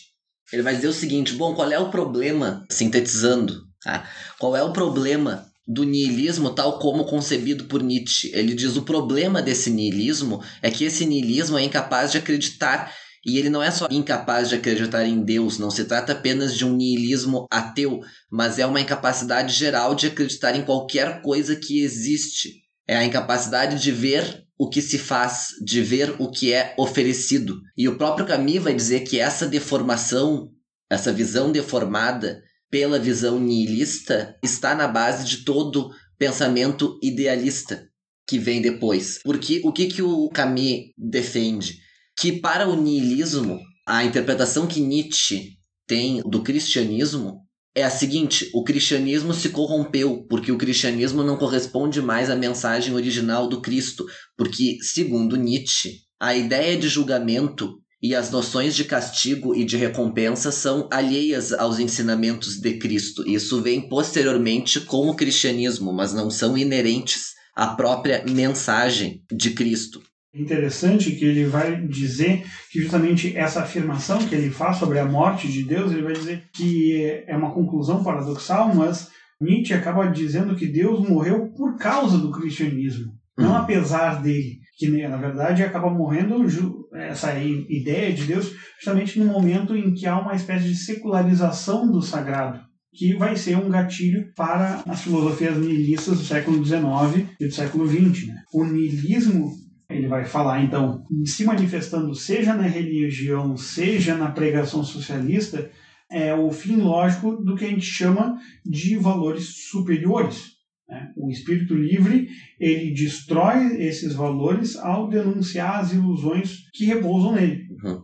Ele vai dizer o seguinte: bom, qual é o problema, sintetizando, Tá? Qual é o problema do niilismo tal como concebido por Nietzsche? Ele diz o problema desse niilismo é que esse niilismo é incapaz de acreditar e ele não é só incapaz de acreditar em Deus, não se trata apenas de um niilismo ateu, mas é uma incapacidade geral de acreditar em qualquer coisa que existe. É a incapacidade de ver o que se faz, de ver o que é oferecido. E o próprio Camus vai dizer que essa deformação, essa visão deformada, pela visão nihilista está na base de todo pensamento idealista que vem depois. Porque o que, que o Camus defende? Que para o nihilismo, a interpretação que Nietzsche tem do cristianismo é a seguinte: o cristianismo se corrompeu porque o cristianismo não corresponde mais à mensagem original do Cristo, porque, segundo Nietzsche, a ideia de julgamento e as noções de castigo e de recompensa são alheias aos ensinamentos de Cristo. Isso vem posteriormente com o cristianismo, mas não são inerentes à própria mensagem de Cristo. Interessante que ele vai dizer que justamente essa afirmação que ele faz sobre a morte de Deus, ele vai dizer que é uma conclusão paradoxal, mas Nietzsche acaba dizendo que Deus morreu por causa do cristianismo, não uhum. apesar dele que na verdade acaba morrendo essa ideia de Deus justamente no momento em que há uma espécie de secularização do sagrado, que vai ser um gatilho para as filosofias nihilistas do século XIX e do século XX. Né? O nihilismo ele vai falar então se manifestando seja na religião, seja na pregação socialista, é o fim lógico do que a gente chama de valores superiores. Né? O espírito livre ele destrói esses valores ao denunciar as ilusões que repousam nele. Uhum.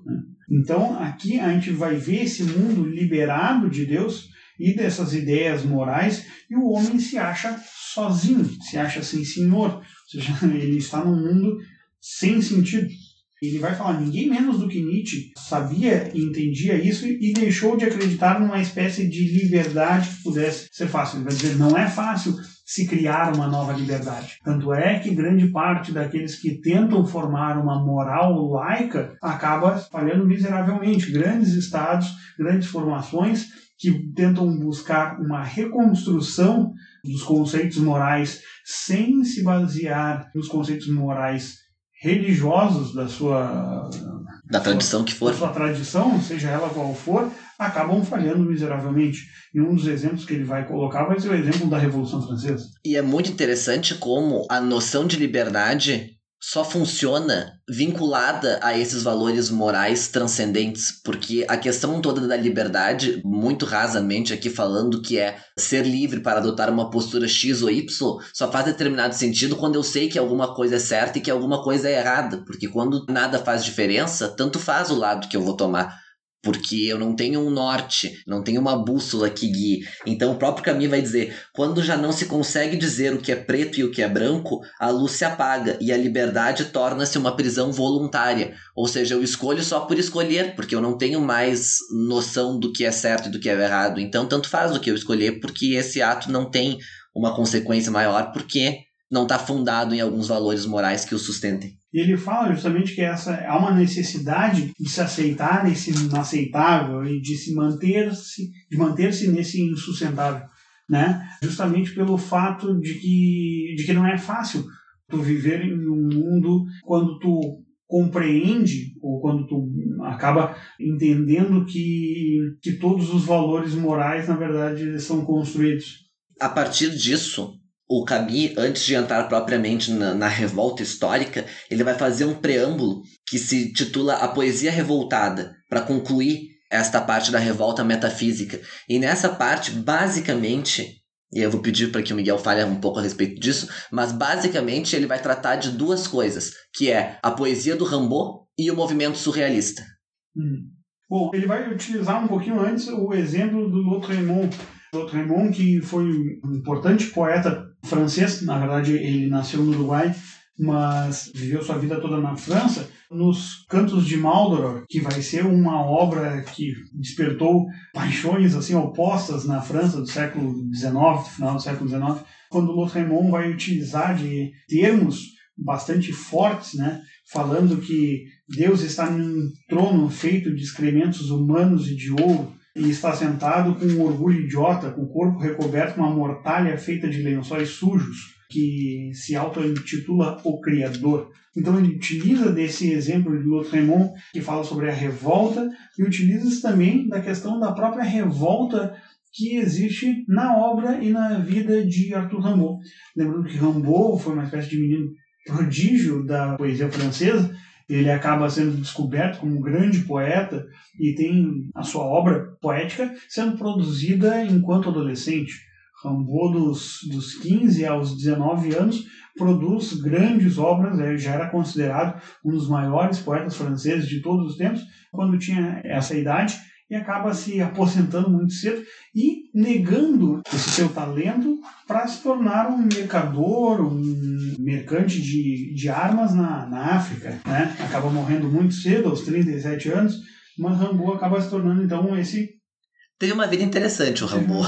Então aqui a gente vai ver esse mundo liberado de Deus e dessas ideias morais e o homem se acha sozinho, se acha sem senhor, ou seja, (laughs) ele está num mundo sem sentido. Ele vai falar, ninguém menos do que Nietzsche sabia e entendia isso e deixou de acreditar numa espécie de liberdade que pudesse ser fácil. Ele vai dizer, não é fácil se criar uma nova liberdade. Tanto é que grande parte daqueles que tentam formar uma moral laica acaba falhando miseravelmente. Grandes estados, grandes formações que tentam buscar uma reconstrução dos conceitos morais sem se basear nos conceitos morais religiosos da sua da tradição sua, que for da sua tradição, seja ela qual for, acabam falhando miseravelmente. E um dos exemplos que ele vai colocar vai ser o exemplo da Revolução Francesa. E é muito interessante como a noção de liberdade só funciona vinculada a esses valores morais transcendentes, porque a questão toda da liberdade, muito rasamente aqui falando que é ser livre para adotar uma postura X ou Y, só faz determinado sentido quando eu sei que alguma coisa é certa e que alguma coisa é errada, porque quando nada faz diferença, tanto faz o lado que eu vou tomar porque eu não tenho um norte, não tenho uma bússola que guie. Então o próprio caminho vai dizer: quando já não se consegue dizer o que é preto e o que é branco, a luz se apaga e a liberdade torna-se uma prisão voluntária. Ou seja, eu escolho só por escolher, porque eu não tenho mais noção do que é certo e do que é errado. Então tanto faz o que eu escolher, porque esse ato não tem uma consequência maior, porque não está fundado em alguns valores morais que o sustentem. E ele fala justamente que essa há uma necessidade de se aceitar nesse inaceitável e de se manter-se, de manter-se nesse insustentável, né? Justamente pelo fato de que de que não é fácil tu viver em um mundo quando tu compreende ou quando tu acaba entendendo que que todos os valores morais na verdade são construídos A partir disso, o Camus, antes de entrar propriamente na, na, revolta histórica, ele vai fazer um preâmbulo que se titula A Poesia Revoltada, para concluir esta parte da revolta metafísica. E nessa parte, basicamente, e eu vou pedir para que o Miguel fale um pouco a respeito disso, mas basicamente ele vai tratar de duas coisas, que é a poesia do Rimbaud e o movimento surrealista. Hum. Bom, ele vai utilizar um pouquinho antes o exemplo do Lautréamont. Lautréamont, que foi um importante poeta francês, na verdade ele nasceu no Uruguai, mas viveu sua vida toda na França, nos Cantos de Maldoror, que vai ser uma obra que despertou paixões assim opostas na França do século XIX, final do século XIX, quando Lautréamont vai utilizar de termos bastante fortes, né, falando que Deus está num trono feito de excrementos humanos e de ouro, e está sentado com um orgulho idiota, com o corpo recoberto com uma mortalha feita de lençóis sujos, que se auto-intitula o Criador. Então ele utiliza desse exemplo de Lautréamont, que fala sobre a revolta, e utiliza também da questão da própria revolta que existe na obra e na vida de Arthur Rimbaud. Lembrando que Rimbaud foi uma espécie de menino prodígio da poesia francesa, ele acaba sendo descoberto como um grande poeta e tem a sua obra poética sendo produzida enquanto adolescente. Rimbaud, dos, dos 15 aos 19 anos, produz grandes obras, ele já era considerado um dos maiores poetas franceses de todos os tempos, quando tinha essa idade, e acaba se aposentando muito cedo e negando esse seu talento para se tornar um mercador, um mercante de, de armas na, na África. Né? Acaba morrendo muito cedo, aos 37 anos, mas Rambo acaba se tornando então esse. Teve uma vida interessante o Rambo. (laughs)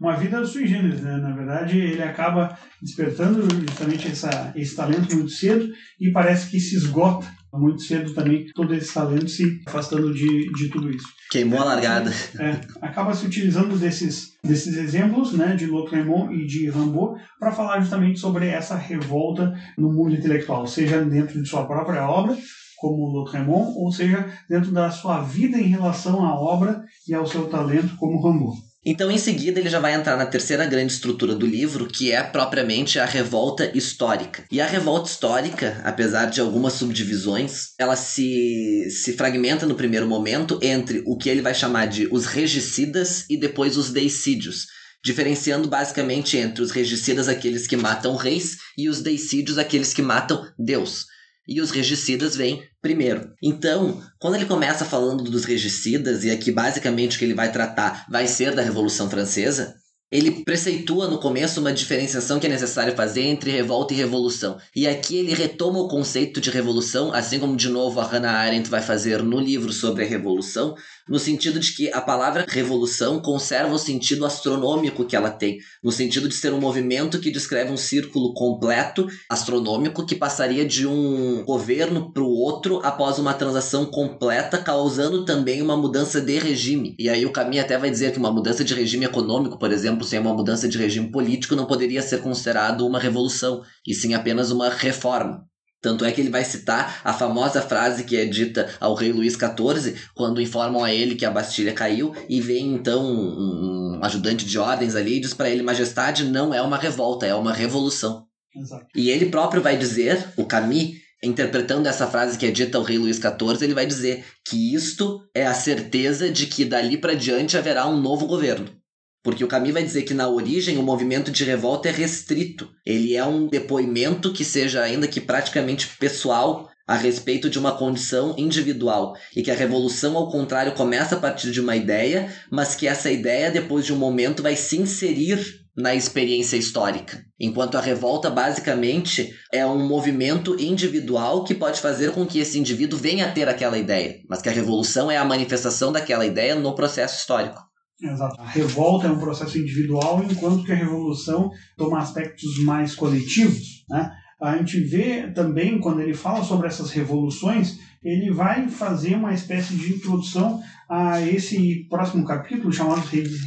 Uma vida sui generis, né? Na verdade, ele acaba despertando justamente essa, esse talento muito cedo e parece que se esgota muito cedo também todo esse talento se afastando de, de tudo isso. Queimou a largada. É, acaba se utilizando desses, desses exemplos né, de Lautréamont e de Rimbaud para falar justamente sobre essa revolta no mundo intelectual, seja dentro de sua própria obra, como Lautréamont, ou seja, dentro da sua vida em relação à obra e ao seu talento como Rimbaud. Então, em seguida, ele já vai entrar na terceira grande estrutura do livro, que é propriamente a revolta histórica. E a revolta histórica, apesar de algumas subdivisões, ela se, se fragmenta no primeiro momento entre o que ele vai chamar de os regicidas e depois os deicídios, diferenciando basicamente entre os regicidas aqueles que matam reis e os deicídios aqueles que matam Deus e os regicidas vêm primeiro. Então, quando ele começa falando dos regicidas, e aqui basicamente o que ele vai tratar vai ser da Revolução Francesa, ele preceitua no começo uma diferenciação que é necessário fazer entre revolta e revolução. E aqui ele retoma o conceito de revolução, assim como de novo a Hannah Arendt vai fazer no livro sobre a revolução, no sentido de que a palavra revolução conserva o sentido astronômico que ela tem, no sentido de ser um movimento que descreve um círculo completo astronômico que passaria de um governo para o outro após uma transação completa, causando também uma mudança de regime. E aí o Camus até vai dizer que uma mudança de regime econômico, por exemplo, sem uma mudança de regime político, não poderia ser considerado uma revolução, e sim apenas uma reforma. Tanto é que ele vai citar a famosa frase que é dita ao rei Luís XIV, quando informam a ele que a Bastilha caiu, e vem então um, ajudante de ordens ali e diz para ele: Majestade, não é uma revolta, é uma revolução. Exato. E ele próprio vai dizer, o Camus, interpretando essa frase que é dita ao rei Luís XIV, ele vai dizer que isto é a certeza de que dali para diante haverá um novo governo. Porque o Camus vai dizer que na origem o movimento de revolta é restrito. Ele é um depoimento que seja ainda que praticamente pessoal a respeito de uma condição individual e que a revolução ao contrário começa a partir de uma ideia, mas que essa ideia depois de um momento vai se inserir na experiência histórica. Enquanto a revolta basicamente é um movimento individual que pode fazer com que esse indivíduo venha a ter aquela ideia, mas que a revolução é a manifestação daquela ideia no processo histórico. Exato. A revolta é um processo individual, enquanto que a revolução toma aspectos mais coletivos. Né? A gente vê também, quando ele fala sobre essas revoluções, ele vai fazer uma espécie de introdução a esse próximo capítulo, chamado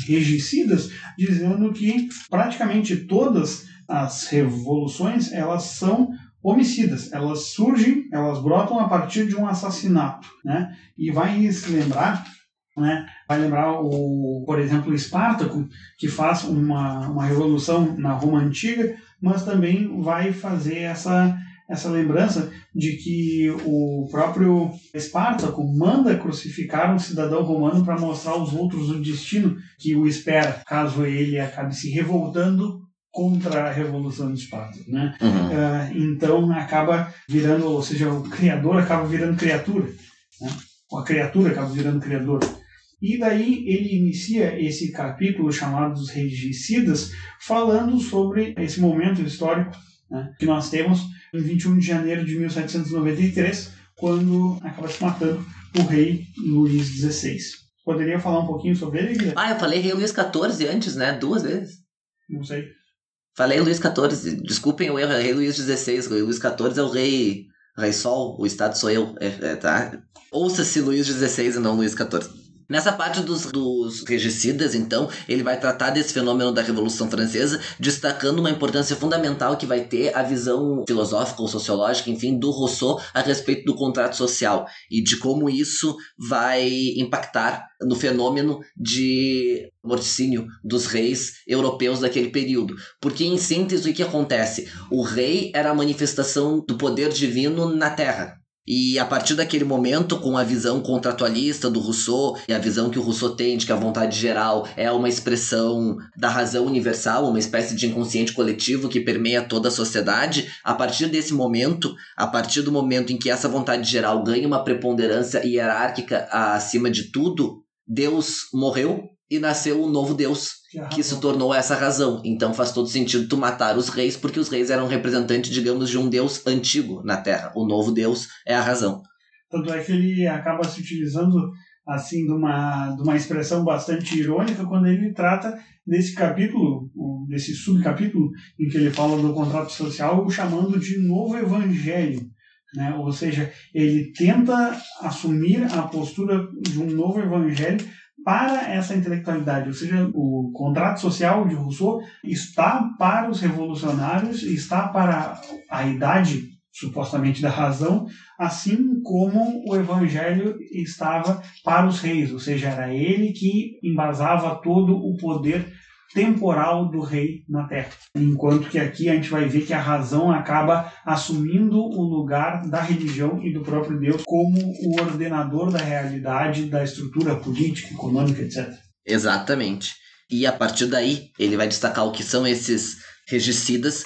Regicidas, dizendo que praticamente todas as revoluções elas são homicidas, elas surgem, elas brotam a partir de um assassinato, né? E vai se lembrar né? Vai lembrar, o, por exemplo, o Espartaco, que faz uma, uma revolução na Roma Antiga, mas também vai fazer essa, essa lembrança de que o próprio Espartaco manda crucificar um cidadão romano para mostrar aos outros o destino que o espera, caso ele acabe se revoltando contra a revolução de Esparta, né? Uhum. Uh, então acaba virando, ou seja, o criador acaba virando criatura, né? a criatura acaba virando criador. E daí ele inicia esse capítulo chamado dos regicidas, falando sobre esse momento histórico né, que nós temos em 21 de janeiro de 1793, quando acaba se matando o rei Luís XVI. Poderia falar um pouquinho sobre ele, Guilherme? Ah, eu falei rei Luís XIV antes, né? Duas vezes. Não sei. Falei Luís XIV. Desculpem o erro, é rei Luís XVI. Rei Luís XIV é o rei, rei Sol, o estado sou eu. É, é, tá? Ouça-se Luís XVI e não Luís XIV. Nessa parte dos, dos regicidas, então, ele vai tratar desse fenômeno da Revolução Francesa, destacando uma importância fundamental que vai ter a visão filosófica ou sociológica, enfim, do Rousseau a respeito do contrato social e de como isso vai impactar no fenômeno de morticínio dos reis europeus daquele período. Porque, em síntese, o que acontece? O rei era a manifestação do poder divino na terra. E a partir daquele momento, com a visão contratualista do Rousseau e a visão que o Rousseau tem de que a vontade geral é uma expressão da razão universal, uma espécie de inconsciente coletivo que permeia toda a sociedade, a partir desse momento, a partir do momento em que essa vontade geral ganha uma preponderância hierárquica acima de tudo, Deus morreu e nasceu um novo Deus que se tornou essa razão. Então faz todo sentido tu matar os reis, porque os reis eram representantes, digamos, de um Deus antigo na Terra. O novo Deus é a razão. Tanto é que ele acaba se utilizando assim de uma, de uma expressão bastante irônica quando ele trata desse capítulo, desse subcapítulo em que ele fala do contrato social, chamando de novo evangelho. Né? Ou seja, ele tenta assumir a postura de um novo evangelho para essa intelectualidade, ou seja, o contrato social de Rousseau está para os revolucionários, está para a idade supostamente da razão, assim como o evangelho estava para os reis, ou seja, era ele que embasava todo o poder temporal do rei na terra. Enquanto que aqui a gente vai ver que a razão acaba assumindo o lugar da religião e do próprio Deus como o ordenador da realidade, da estrutura política, econômica, etc. Exatamente. E a partir daí, ele vai destacar o que são esses regicidas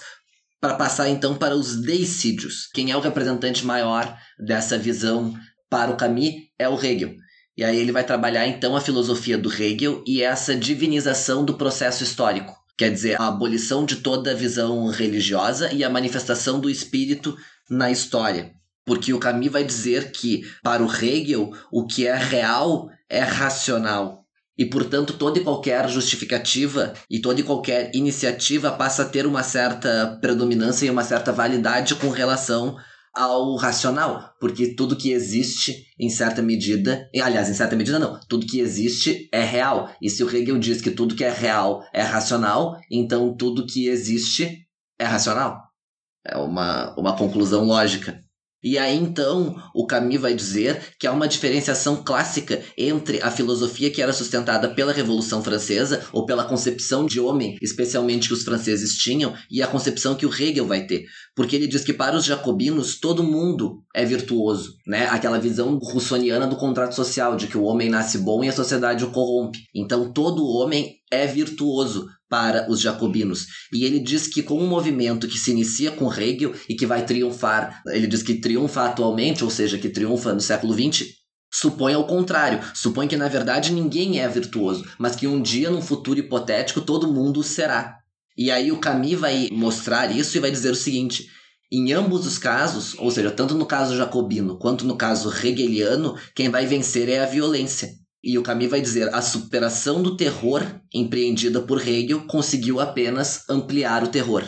para passar então para os deicídios. Quem é o representante maior dessa visão para o Camus é o Hegel. E aí ele vai trabalhar então a filosofia do Hegel e essa divinização do processo histórico. Quer dizer, a abolição de toda a visão religiosa e a manifestação do espírito na história. Porque o Camus vai dizer que, para o Hegel, o que é real é racional. E, portanto, toda e qualquer justificativa e toda e qualquer iniciativa passa a ter uma certa predominância e uma certa validade com relação ao racional, porque tudo que existe em certa medida, aliás, em certa medida não, tudo que existe é real. E se o Hegel diz que tudo que é real é racional, então tudo que existe é racional. É uma, uma conclusão lógica. E aí então o Camus vai dizer que há uma diferenciação clássica entre a filosofia que era sustentada pela Revolução Francesa ou pela concepção de homem, especialmente que os franceses tinham, e a concepção que o Hegel vai ter. Porque ele diz que para os jacobinos todo mundo é virtuoso, né? Aquela visão russoniana do contrato social, de que o homem nasce bom e a sociedade o corrompe. Então todo homem é virtuoso, para os jacobinos. E ele diz que com um movimento que se inicia com Hegel e que vai triunfar, ele diz que triunfa atualmente, ou seja, que triunfa no século XX, supõe ao contrário, supõe que na verdade ninguém é virtuoso, mas que um dia, num futuro hipotético, todo mundo será. E aí o Camus vai mostrar isso e vai dizer o seguinte: em ambos os casos, ou seja, tanto no caso jacobino quanto no caso hegeliano, quem vai vencer é a violência. E o Camus vai dizer: a superação do terror empreendida por Hegel conseguiu apenas ampliar o terror.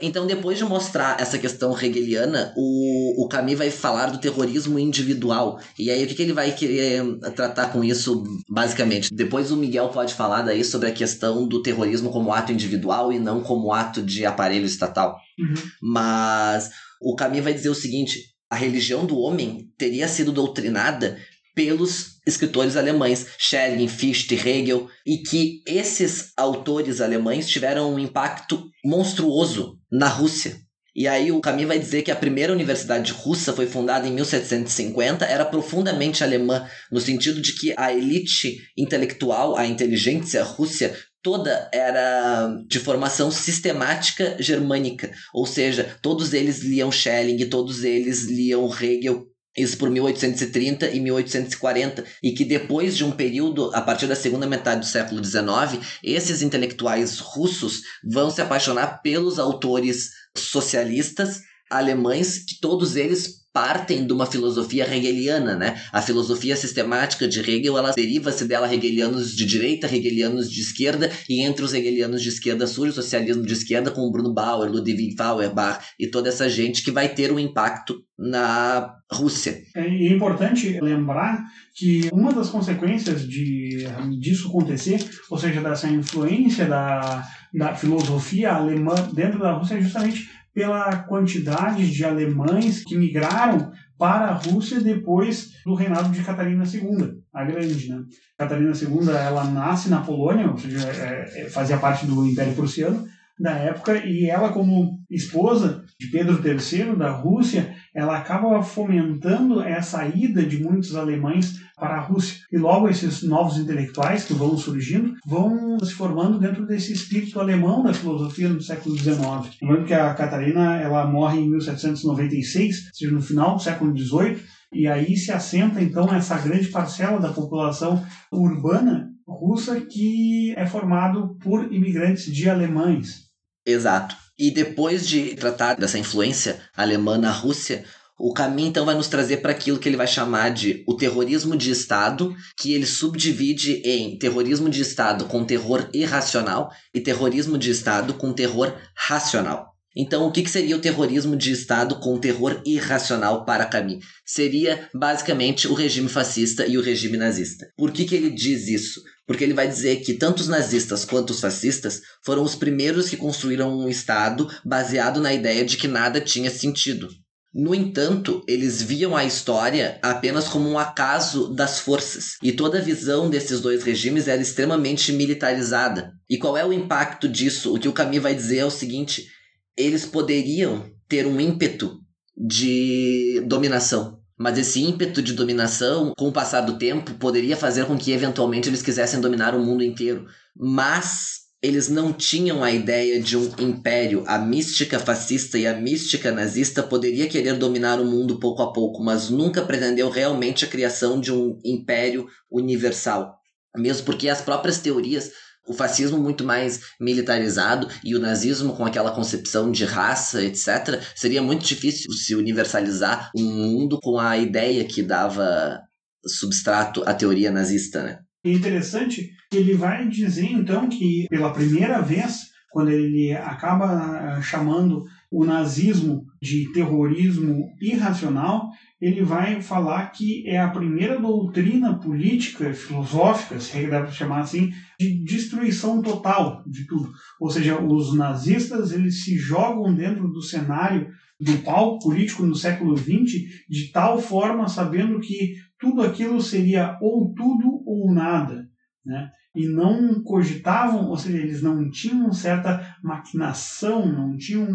Então, depois de mostrar essa questão hegeliana, o, o Camus vai falar do terrorismo individual. E aí, o que, que ele vai querer tratar com isso, basicamente? Depois o Miguel pode falar daí sobre a questão do terrorismo como ato individual e não como ato de aparelho estatal. Uhum. Mas o Camus vai dizer o seguinte: a religião do homem teria sido doutrinada pelos escritores alemães, Schelling, Fichte, Hegel, e que esses autores alemães tiveram um impacto monstruoso na Rússia. E aí o Camus vai dizer que a primeira universidade russa foi fundada em 1750, era profundamente alemã, no sentido de que a elite intelectual, a inteligência russa, toda era de formação sistemática germânica, ou seja, todos eles liam Schelling, todos eles liam Hegel, isso por 1830 e 1840, e que depois de um período, a partir da segunda metade do século XIX, esses intelectuais russos vão se apaixonar pelos autores socialistas alemães, que todos eles partem de uma filosofia hegeliana, né? A filosofia sistemática de Hegel, ela deriva-se dela hegelianos de direita, hegelianos de esquerda, e entre os hegelianos de esquerda surge o socialismo de esquerda com Bruno Bauer, Ludwig Feuerbach e toda essa gente que vai ter um impacto na Rússia. É, é importante lembrar que uma das consequências de, disso acontecer, ou seja, dessa influência da, da filosofia alemã dentro da Rússia, é justamente pela quantidade de alemães que migraram para a Rússia depois do reinado de Catarina II, a Grande. Né? Catarina II ela nasce na Polônia, ou seja, é, é, fazia parte do Império Prussiano da época, e ela, como esposa de Pedro III da Rússia, ela acaba fomentando essa ida de muitos alemães para a Rússia. E logo esses novos intelectuais que vão surgindo vão se formando dentro desse espírito alemão da filosofia no século XIX. Lembrando que a Catarina ela morre em 1796, ou seja, no final do século XVIII, e aí se assenta então essa grande parcela da população urbana russa que é formado por imigrantes de alemães. Exato. E depois de tratar dessa influência alemã na Rússia, o caminho então vai nos trazer para aquilo que ele vai chamar de o terrorismo de Estado, que ele subdivide em terrorismo de Estado com terror irracional e terrorismo de Estado com terror racional. Então, o que, seria o terrorismo de Estado com terror irracional para Camus? Seria basicamente o regime fascista e o regime nazista. Por que, que ele diz isso? Porque ele vai dizer que tanto os nazistas quanto os fascistas foram os primeiros que construíram um Estado baseado na ideia de que nada tinha sentido. No entanto, eles viam a história apenas como um acaso das forças, e toda a visão desses dois regimes era extremamente militarizada. E qual é o impacto disso? O que o Camus vai dizer é o seguinte: eles poderiam ter um ímpeto de dominação. Mas esse ímpeto de dominação, com o passar do tempo, poderia fazer com que eventualmente eles quisessem dominar o mundo inteiro. Mas eles não tinham a ideia de um império. A mística fascista e a mística nazista poderia querer dominar o mundo pouco a pouco, mas nunca pretendeu realmente a criação de um império universal. Mesmo porque as próprias teorias, o fascismo muito mais militarizado e o nazismo com aquela concepção de raça, etc., seria muito difícil se universalizar um mundo com a ideia que dava substrato à teoria nazista, né? É interessante que ele vai dizer então que pela primeira vez, quando ele acaba eh, chamando o nazismo de terrorismo irracional, ele vai falar que é a primeira doutrina política, filosófica, se dá para chamar assim, de destruição total de tudo. Ou seja, os nazistas eles se jogam dentro do cenário do palco político no século XX de tal forma sabendo que tudo aquilo seria ou tudo ou nada, né? E não cogitavam, ou seja, eles não tinham certa maquinação, não tinham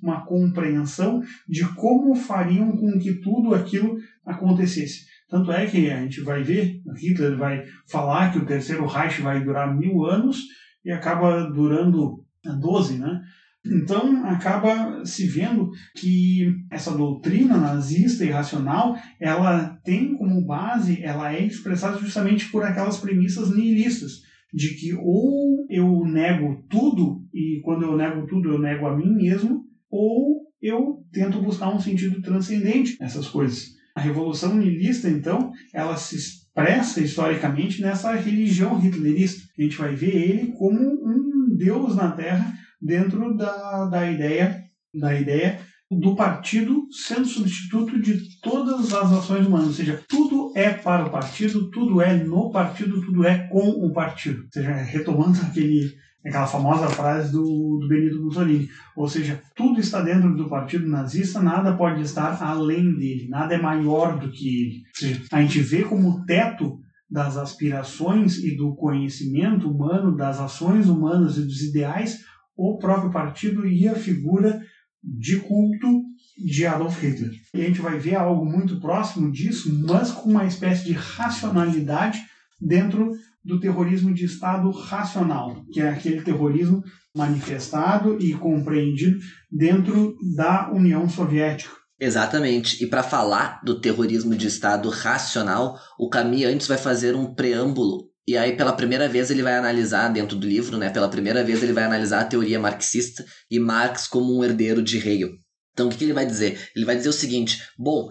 uma compreensão de como fariam com que tudo aquilo acontecesse. Tanto é que a gente vai ver, Hitler vai falar que o terceiro Reich vai durar mil anos e acaba durando 12, né? Então acaba se vendo que essa doutrina nazista e racional, ela tem como base, ela é expressada justamente por aquelas premissas nihilistas, de que ou eu nego tudo e quando eu nego tudo eu nego a mim mesmo, ou eu tento buscar um sentido transcendente nessas coisas. A revolução nihilista, então, ela se expressa historicamente nessa religião hitlerista. A gente vai ver ele como um deus na Terra dentro da, da ideia da ideia do partido sendo substituto de todas as ações humanas, ou seja, tudo é para o partido, tudo é no partido, tudo é com o partido. Ou seja, retomando aquele aquela famosa frase do, do Benito Mussolini. Ou seja, tudo está dentro do partido nazista, nada pode estar além dele, nada é maior do que ele. Ou seja, a gente vê como teto das aspirações e do conhecimento humano, das ações humanas e dos ideais, o próprio partido e a figura de culto de Adolf Hitler. E a gente vai ver algo muito próximo disso, mas com uma espécie de racionalidade dentro do terrorismo de Estado racional, que é aquele terrorismo manifestado e compreendido dentro da União Soviética. Exatamente. E para falar do terrorismo de Estado racional, o Camus antes vai fazer um preâmbulo. E aí, pela primeira vez, ele vai analisar, dentro do livro, né? Pela primeira vez, ele vai analisar a teoria marxista e Marx como um herdeiro de Hegel. Então, o que, que ele vai dizer? Ele vai dizer o seguinte: bom,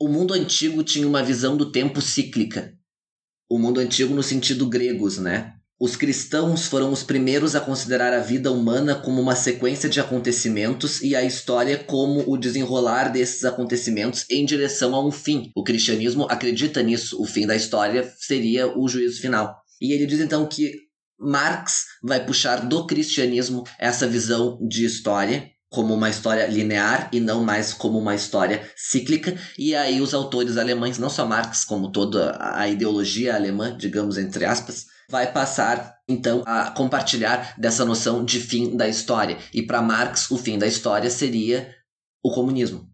o mundo antigo tinha uma visão do tempo cíclica. O mundo antigo no sentido gregos, né? Os cristãos foram os primeiros a considerar a vida humana como uma sequência de acontecimentos e a história como o desenrolar desses acontecimentos em direção a um fim. O cristianismo acredita nisso, o fim da história seria o juízo final. E ele diz então que Marx vai puxar do cristianismo essa visão de história como uma história linear e não mais como uma história cíclica. E aí os autores alemães, não só Marx, como toda a ideologia alemã, digamos entre aspas, vai passar então a compartilhar dessa noção de fim da história. E para Marx, o fim da história seria o comunismo.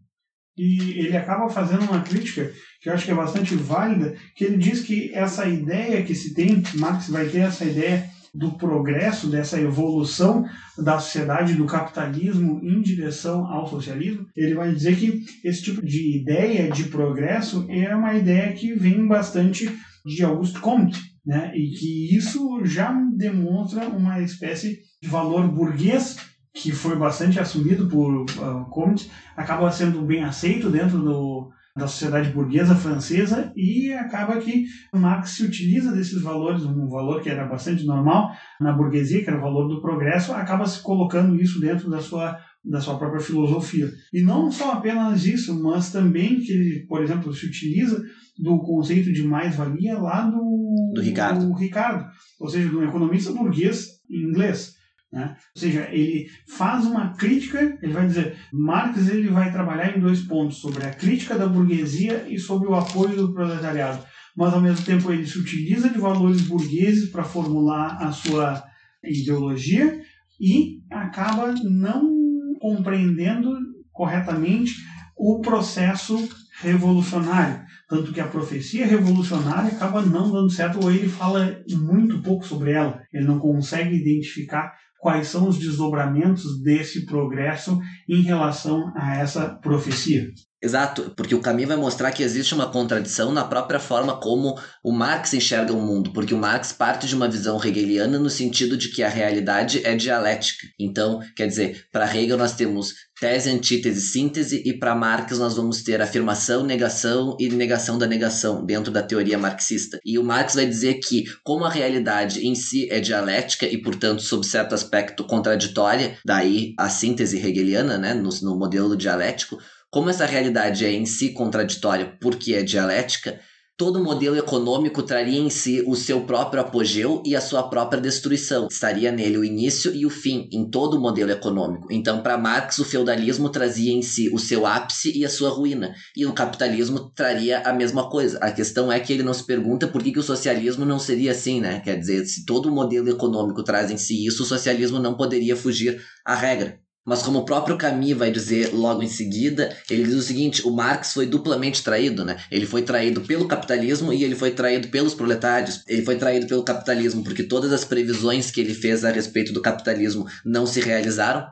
E ele acaba fazendo uma crítica que eu acho que é bastante válida, que ele diz que essa ideia que se tem, Marx vai ter essa ideia do progresso, dessa evolução da sociedade, do capitalismo em direção ao socialismo, ele vai dizer que esse tipo de ideia de progresso é uma ideia que vem bastante de Auguste Comte, né? E que isso já demonstra uma espécie de valor burguês que foi bastante assumido por uh, Comte, acaba sendo bem aceito dentro do, da sociedade burguesa francesa e acaba que Marx se utiliza desses valores, um valor que era bastante normal na burguesia, que era o valor do progresso, acaba se colocando isso dentro da sua da sua própria filosofia. E não só apenas isso, mas também que ele, por exemplo, se utiliza do conceito de mais-valia lá do, do Ricardo. do Ricardo, ou seja, do economista burguês inglês. Né? Ou seja, ele faz uma crítica, ele vai dizer, Marx ele vai trabalhar em dois pontos, sobre a crítica da burguesia e sobre o apoio do proletariado. Mas ao mesmo tempo ele se utiliza de valores burgueses para formular a sua ideologia e acaba não compreendendo corretamente o processo revolucionário. Tanto que a profecia revolucionária acaba não dando certo, ou ele fala muito pouco sobre ela. Ele não consegue identificar quais são os desdobramentos desse progresso em relação a essa profecia. Exato, porque o caminho vai mostrar que existe uma contradição na própria forma como o Marx enxerga o mundo, porque o Marx parte de uma visão hegeliana no sentido de que a realidade é dialética. Então, quer dizer, para Hegel nós temos tese, antítese, síntese, e para Marx nós vamos ter afirmação, negação e negação da negação dentro da teoria marxista. E o Marx vai dizer que, como a realidade em si é dialética e, portanto, sob certo aspecto contraditória, daí a síntese hegeliana, né, no, no modelo dialético, como essa realidade é em si contraditória porque é dialética, todo modelo econômico traria em si o seu próprio apogeu e a sua própria destruição. Estaria nele o início e o fim em todo modelo econômico. Então, para Marx, o feudalismo trazia em si o seu ápice e a sua ruína, e o capitalismo traria a mesma coisa. A questão é que ele não se pergunta por que, que o socialismo não seria assim, né? Quer dizer, se todo modelo econômico traz em si isso, o socialismo não poderia fugir à regra. Mas como o próprio Camus vai dizer logo em seguida, ele diz o seguinte: o Marx foi duplamente traído, né? Ele foi traído pelo capitalismo e ele foi traído pelos proletários. Ele foi traído pelo capitalismo porque todas as previsões que ele fez a respeito do capitalismo não se realizaram.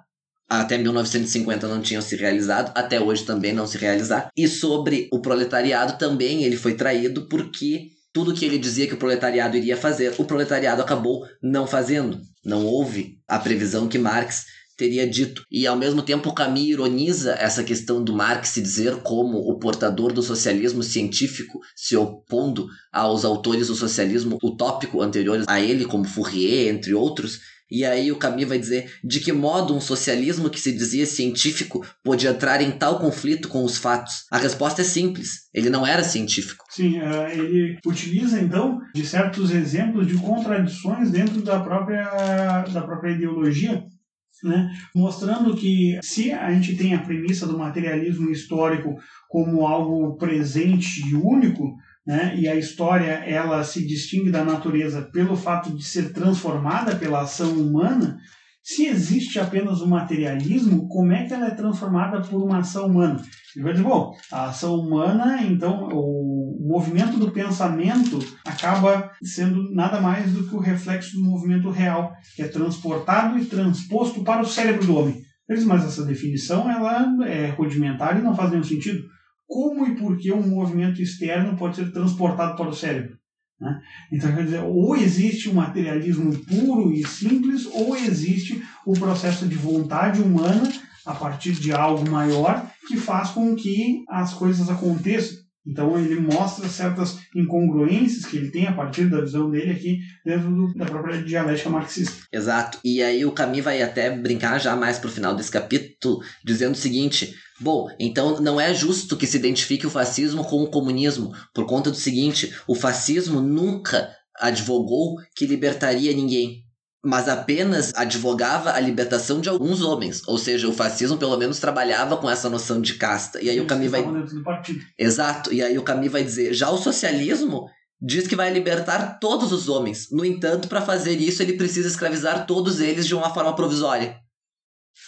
Até 1950 não tinham se realizado, até hoje também não se realizar. E sobre o proletariado também ele foi traído porque tudo que ele dizia que o proletariado iria fazer, o proletariado acabou não fazendo. Não houve a previsão que Marx teria dito. E ao mesmo tempo Camus ironiza essa questão do Marx se dizer como o portador do socialismo científico, se opondo aos autores do socialismo utópico anteriores a ele, como Fourier, entre outros. E aí o Camus vai dizer de que modo um socialismo que se dizia científico podia entrar em tal conflito com os fatos. A resposta é simples, ele não era científico. Sim, é, ele utiliza então de certos exemplos de contradições dentro da própria, da própria ideologia né? mostrando que se a gente tem a premissa do materialismo histórico como algo presente e único, né? e a história ela se distingue da natureza pelo fato de ser transformada pela ação humana, se existe apenas o materialismo, como é que ela é transformada por uma ação humana? Ele vai dizer, bom, a ação humana, então, o movimento do pensamento acaba sendo nada mais do que o reflexo do movimento real, que é transportado e transposto para o cérebro do homem. Mas essa definição ela é rudimentar e não faz nenhum sentido. Como e por que um movimento externo pode ser transportado para o cérebro? Né? Então, quer dizer, ou existe um materialismo puro e simples, ou existe o processo de vontade humana a partir de algo maior que faz com que as coisas aconteçam. Então ele mostra certas incongruências que ele tem a partir da visão dele aqui dentro do, da própria dialética marxista. Exato. E aí o Camus vai até brincar já mais pro final desse capítulo, dizendo o seguinte: Bom, então não é justo que se identifique o fascismo com o comunismo, por conta do seguinte: o fascismo nunca advogou que libertaria ninguém mas apenas advogava a libertação de alguns homens. Ou seja, o fascismo pelo menos trabalhava com essa noção de casta. E aí o Camus vai. Exato. E aí o Camus vai dizer: já o socialismo diz que vai libertar todos os homens. No entanto, para fazer isso, ele precisa escravizar todos eles de uma forma provisória.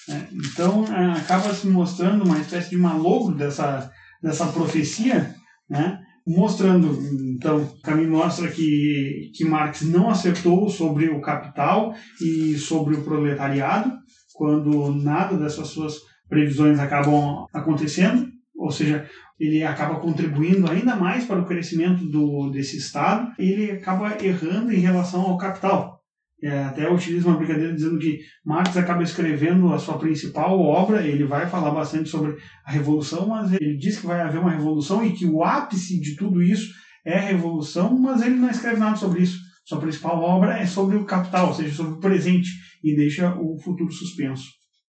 É, então, é, acaba se mostrando uma espécie de malogro dessa, dessa profecia, né? Mostrando, então, Camus mostra que, que Marx não acertou sobre o capital e sobre o proletariado, quando nada dessas suas previsões acabam acontecendo, ou seja, ele acaba contribuindo ainda mais para o crescimento do, desse Estado, ele acaba errando em relação ao capital. É, até utiliza uma brincadeira dizendo que Marx acaba escrevendo a sua principal obra, ele vai falar bastante sobre a revolução, mas ele diz que vai haver uma revolução e que o ápice de tudo isso é a revolução, mas ele não escreve nada sobre isso. Sua principal obra é sobre o capital, ou seja, sobre o presente, e deixa o futuro suspenso.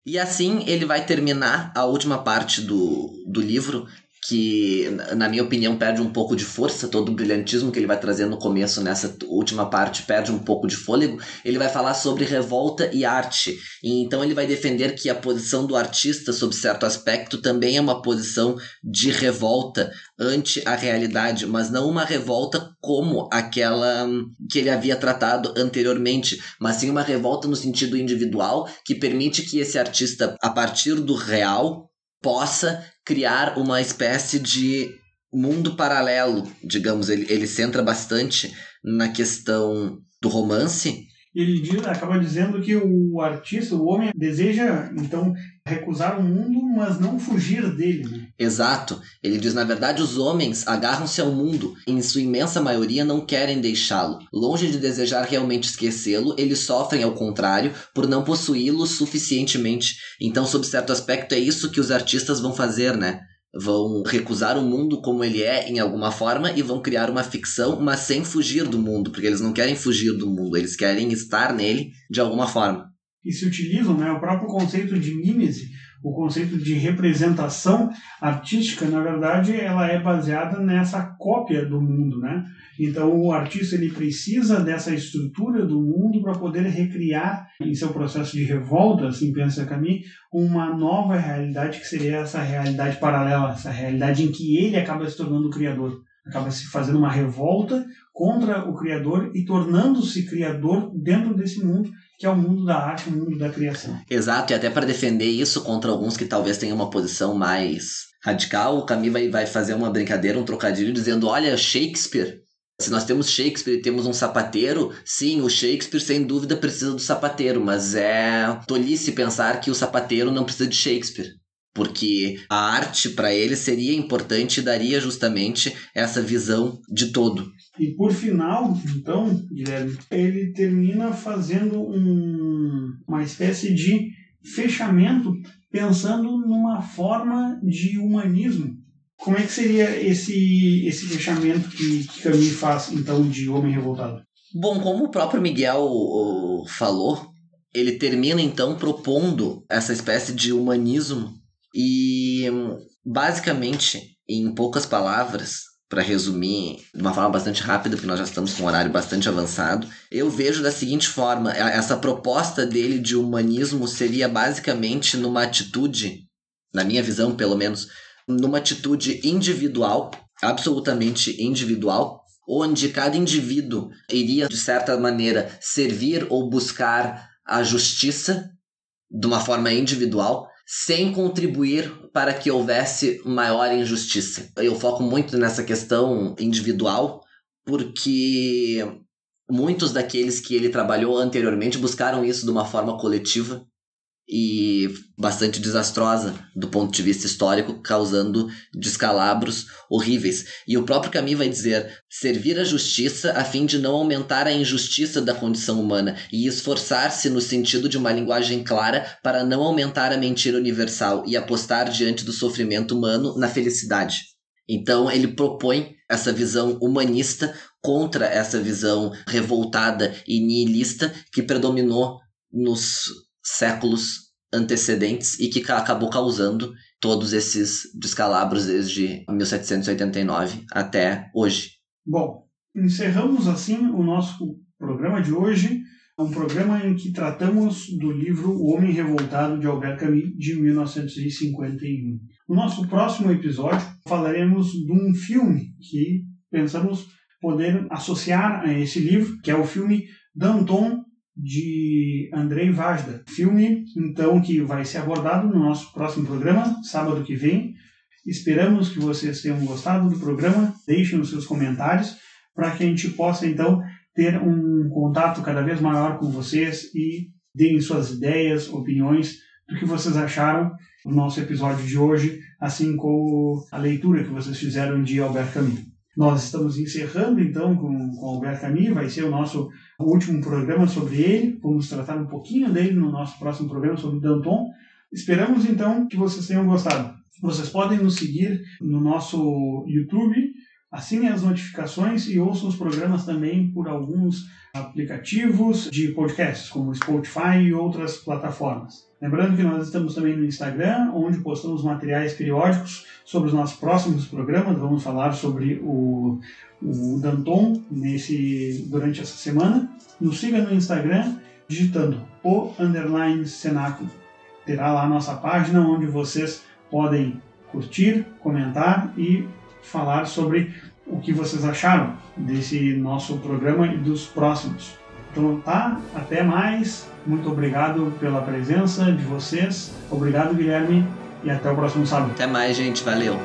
E assim ele vai terminar a última parte do, do livro, que, na minha opinião, perde um pouco de força, todo o brilhantismo que ele vai trazer no começo, nessa última parte, perde um pouco de fôlego. Ele vai falar sobre revolta e arte. E então ele vai defender que a posição do artista, sob certo aspecto, também é uma posição de revolta ante a realidade, mas não uma revolta como aquela que ele havia tratado anteriormente, mas sim uma revolta no sentido individual que permite que esse artista, a partir do real, possa criar uma espécie de mundo paralelo, digamos. Ele, ele centra bastante na questão do romance. Ele diz, acaba dizendo que o artista, o homem, deseja, então, recusar o mundo, mas não fugir dele. Né? Exato. Ele diz, na verdade, os homens agarram-se ao mundo em sua imensa maioria, não querem deixá-lo. Longe de desejar realmente esquecê-lo, eles sofrem, ao contrário, por não possuí-lo suficientemente. Então, sob certo aspecto, é isso que os artistas vão fazer, né? Vão recusar o mundo como ele é em alguma forma e vão criar uma ficção, mas sem fugir do mundo, porque eles não querem fugir do mundo, eles querem estar nele de alguma forma. E se utilizam, né, o próprio conceito de mimese, o conceito de representação artística, na verdade, ela é baseada nessa cópia do mundo, né? Então, o artista ele precisa dessa estrutura do mundo para poder recriar, em seu processo de revolta, assim pensa Camille, uma nova realidade que seria essa realidade paralela, essa realidade em que ele acaba se tornando o criador acaba se fazendo uma revolta contra o criador e tornando-se criador dentro desse mundo que é o mundo da arte, o mundo da criação. Exato, e até para defender isso contra alguns que talvez tenham uma posição mais radical, o Camus vai, vai fazer uma brincadeira, um trocadilho, dizendo: olha, Shakespeare. Se nós temos Shakespeare e temos um sapateiro, sim, o Shakespeare sem dúvida precisa do sapateiro, mas é tolice pensar que o sapateiro não precisa de Shakespeare porque a arte para ele seria importante e daria justamente essa visão de todo. E por final, então, Guilherme, ele termina fazendo um, uma espécie de fechamento pensando numa forma de humanismo. Como é que seria esse, esse fechamento que, que Camus faz, então, de Homem Revoltado? Bom, como o próprio Miguel falou, ele termina então propondo essa espécie de humanismo e basicamente, em poucas palavras, para resumir de uma forma bastante rápida, porque nós já estamos com um horário bastante avançado, eu vejo da seguinte forma: essa proposta dele de humanismo seria basicamente numa atitude, na minha visão pelo menos, numa atitude individual, absolutamente individual, onde cada indivíduo iria, de certa maneira, servir ou buscar a justiça de uma forma individual, sem contribuir para que houvesse maior injustiça. Eu foco muito nessa questão individual, porque muitos daqueles que ele trabalhou anteriormente buscaram isso de uma forma coletiva e bastante desastrosa do ponto de vista histórico, causando descalabros horríveis. E o próprio Camus vai dizer: servir a justiça a fim de não aumentar a injustiça da condição humana e esforçar-se no sentido de uma linguagem clara para não aumentar a mentira universal e apostar diante do sofrimento humano na felicidade. Então ele propõe essa visão humanista contra essa visão revoltada e nihilista que predominou nos séculos antecedentes e que acabou causando todos esses descalabros desde 1789 até hoje. Bom, encerramos assim o nosso programa de hoje, um programa em que tratamos do livro O Homem Revoltado de Albert Camus de 1951. No nosso próximo episódio falaremos de um filme que pensamos poder associar a esse livro, que é o filme Danton de Andrei Vajda. Filme, então, que vai ser abordado no nosso próximo programa, sábado que vem. Esperamos que vocês tenham gostado do programa. Deixem os seus comentários para que a gente possa, então, ter um contato cada vez maior com vocês e deem suas ideias, opiniões do que vocês acharam do nosso episódio de hoje, assim como a leitura que vocês fizeram de Albert Camus. Nós estamos encerrando então com, com Albert Camus, vai ser o nosso último programa sobre ele. Vamos tratar um pouquinho dele no nosso próximo programa sobre Danton. Esperamos então que vocês tenham gostado. Vocês podem nos seguir no nosso YouTube, assinem as notificações e ouçam os programas também por alguns aplicativos de podcasts, como Spotify e outras plataformas. Lembrando que nós estamos também no Instagram, onde postamos materiais periódicos sobre os nossos próximos programas. Vamos falar sobre o, o Danton nesse, durante essa semana. Nos siga no Instagram digitando o underline cenáculo. Terá lá a nossa página onde vocês podem curtir, comentar e falar sobre o que vocês acharam desse nosso programa e dos próximos. Então tá, até mais. Muito obrigado pela presença de vocês. Obrigado, Guilherme, e até o próximo sábado. Até mais, gente. Valeu.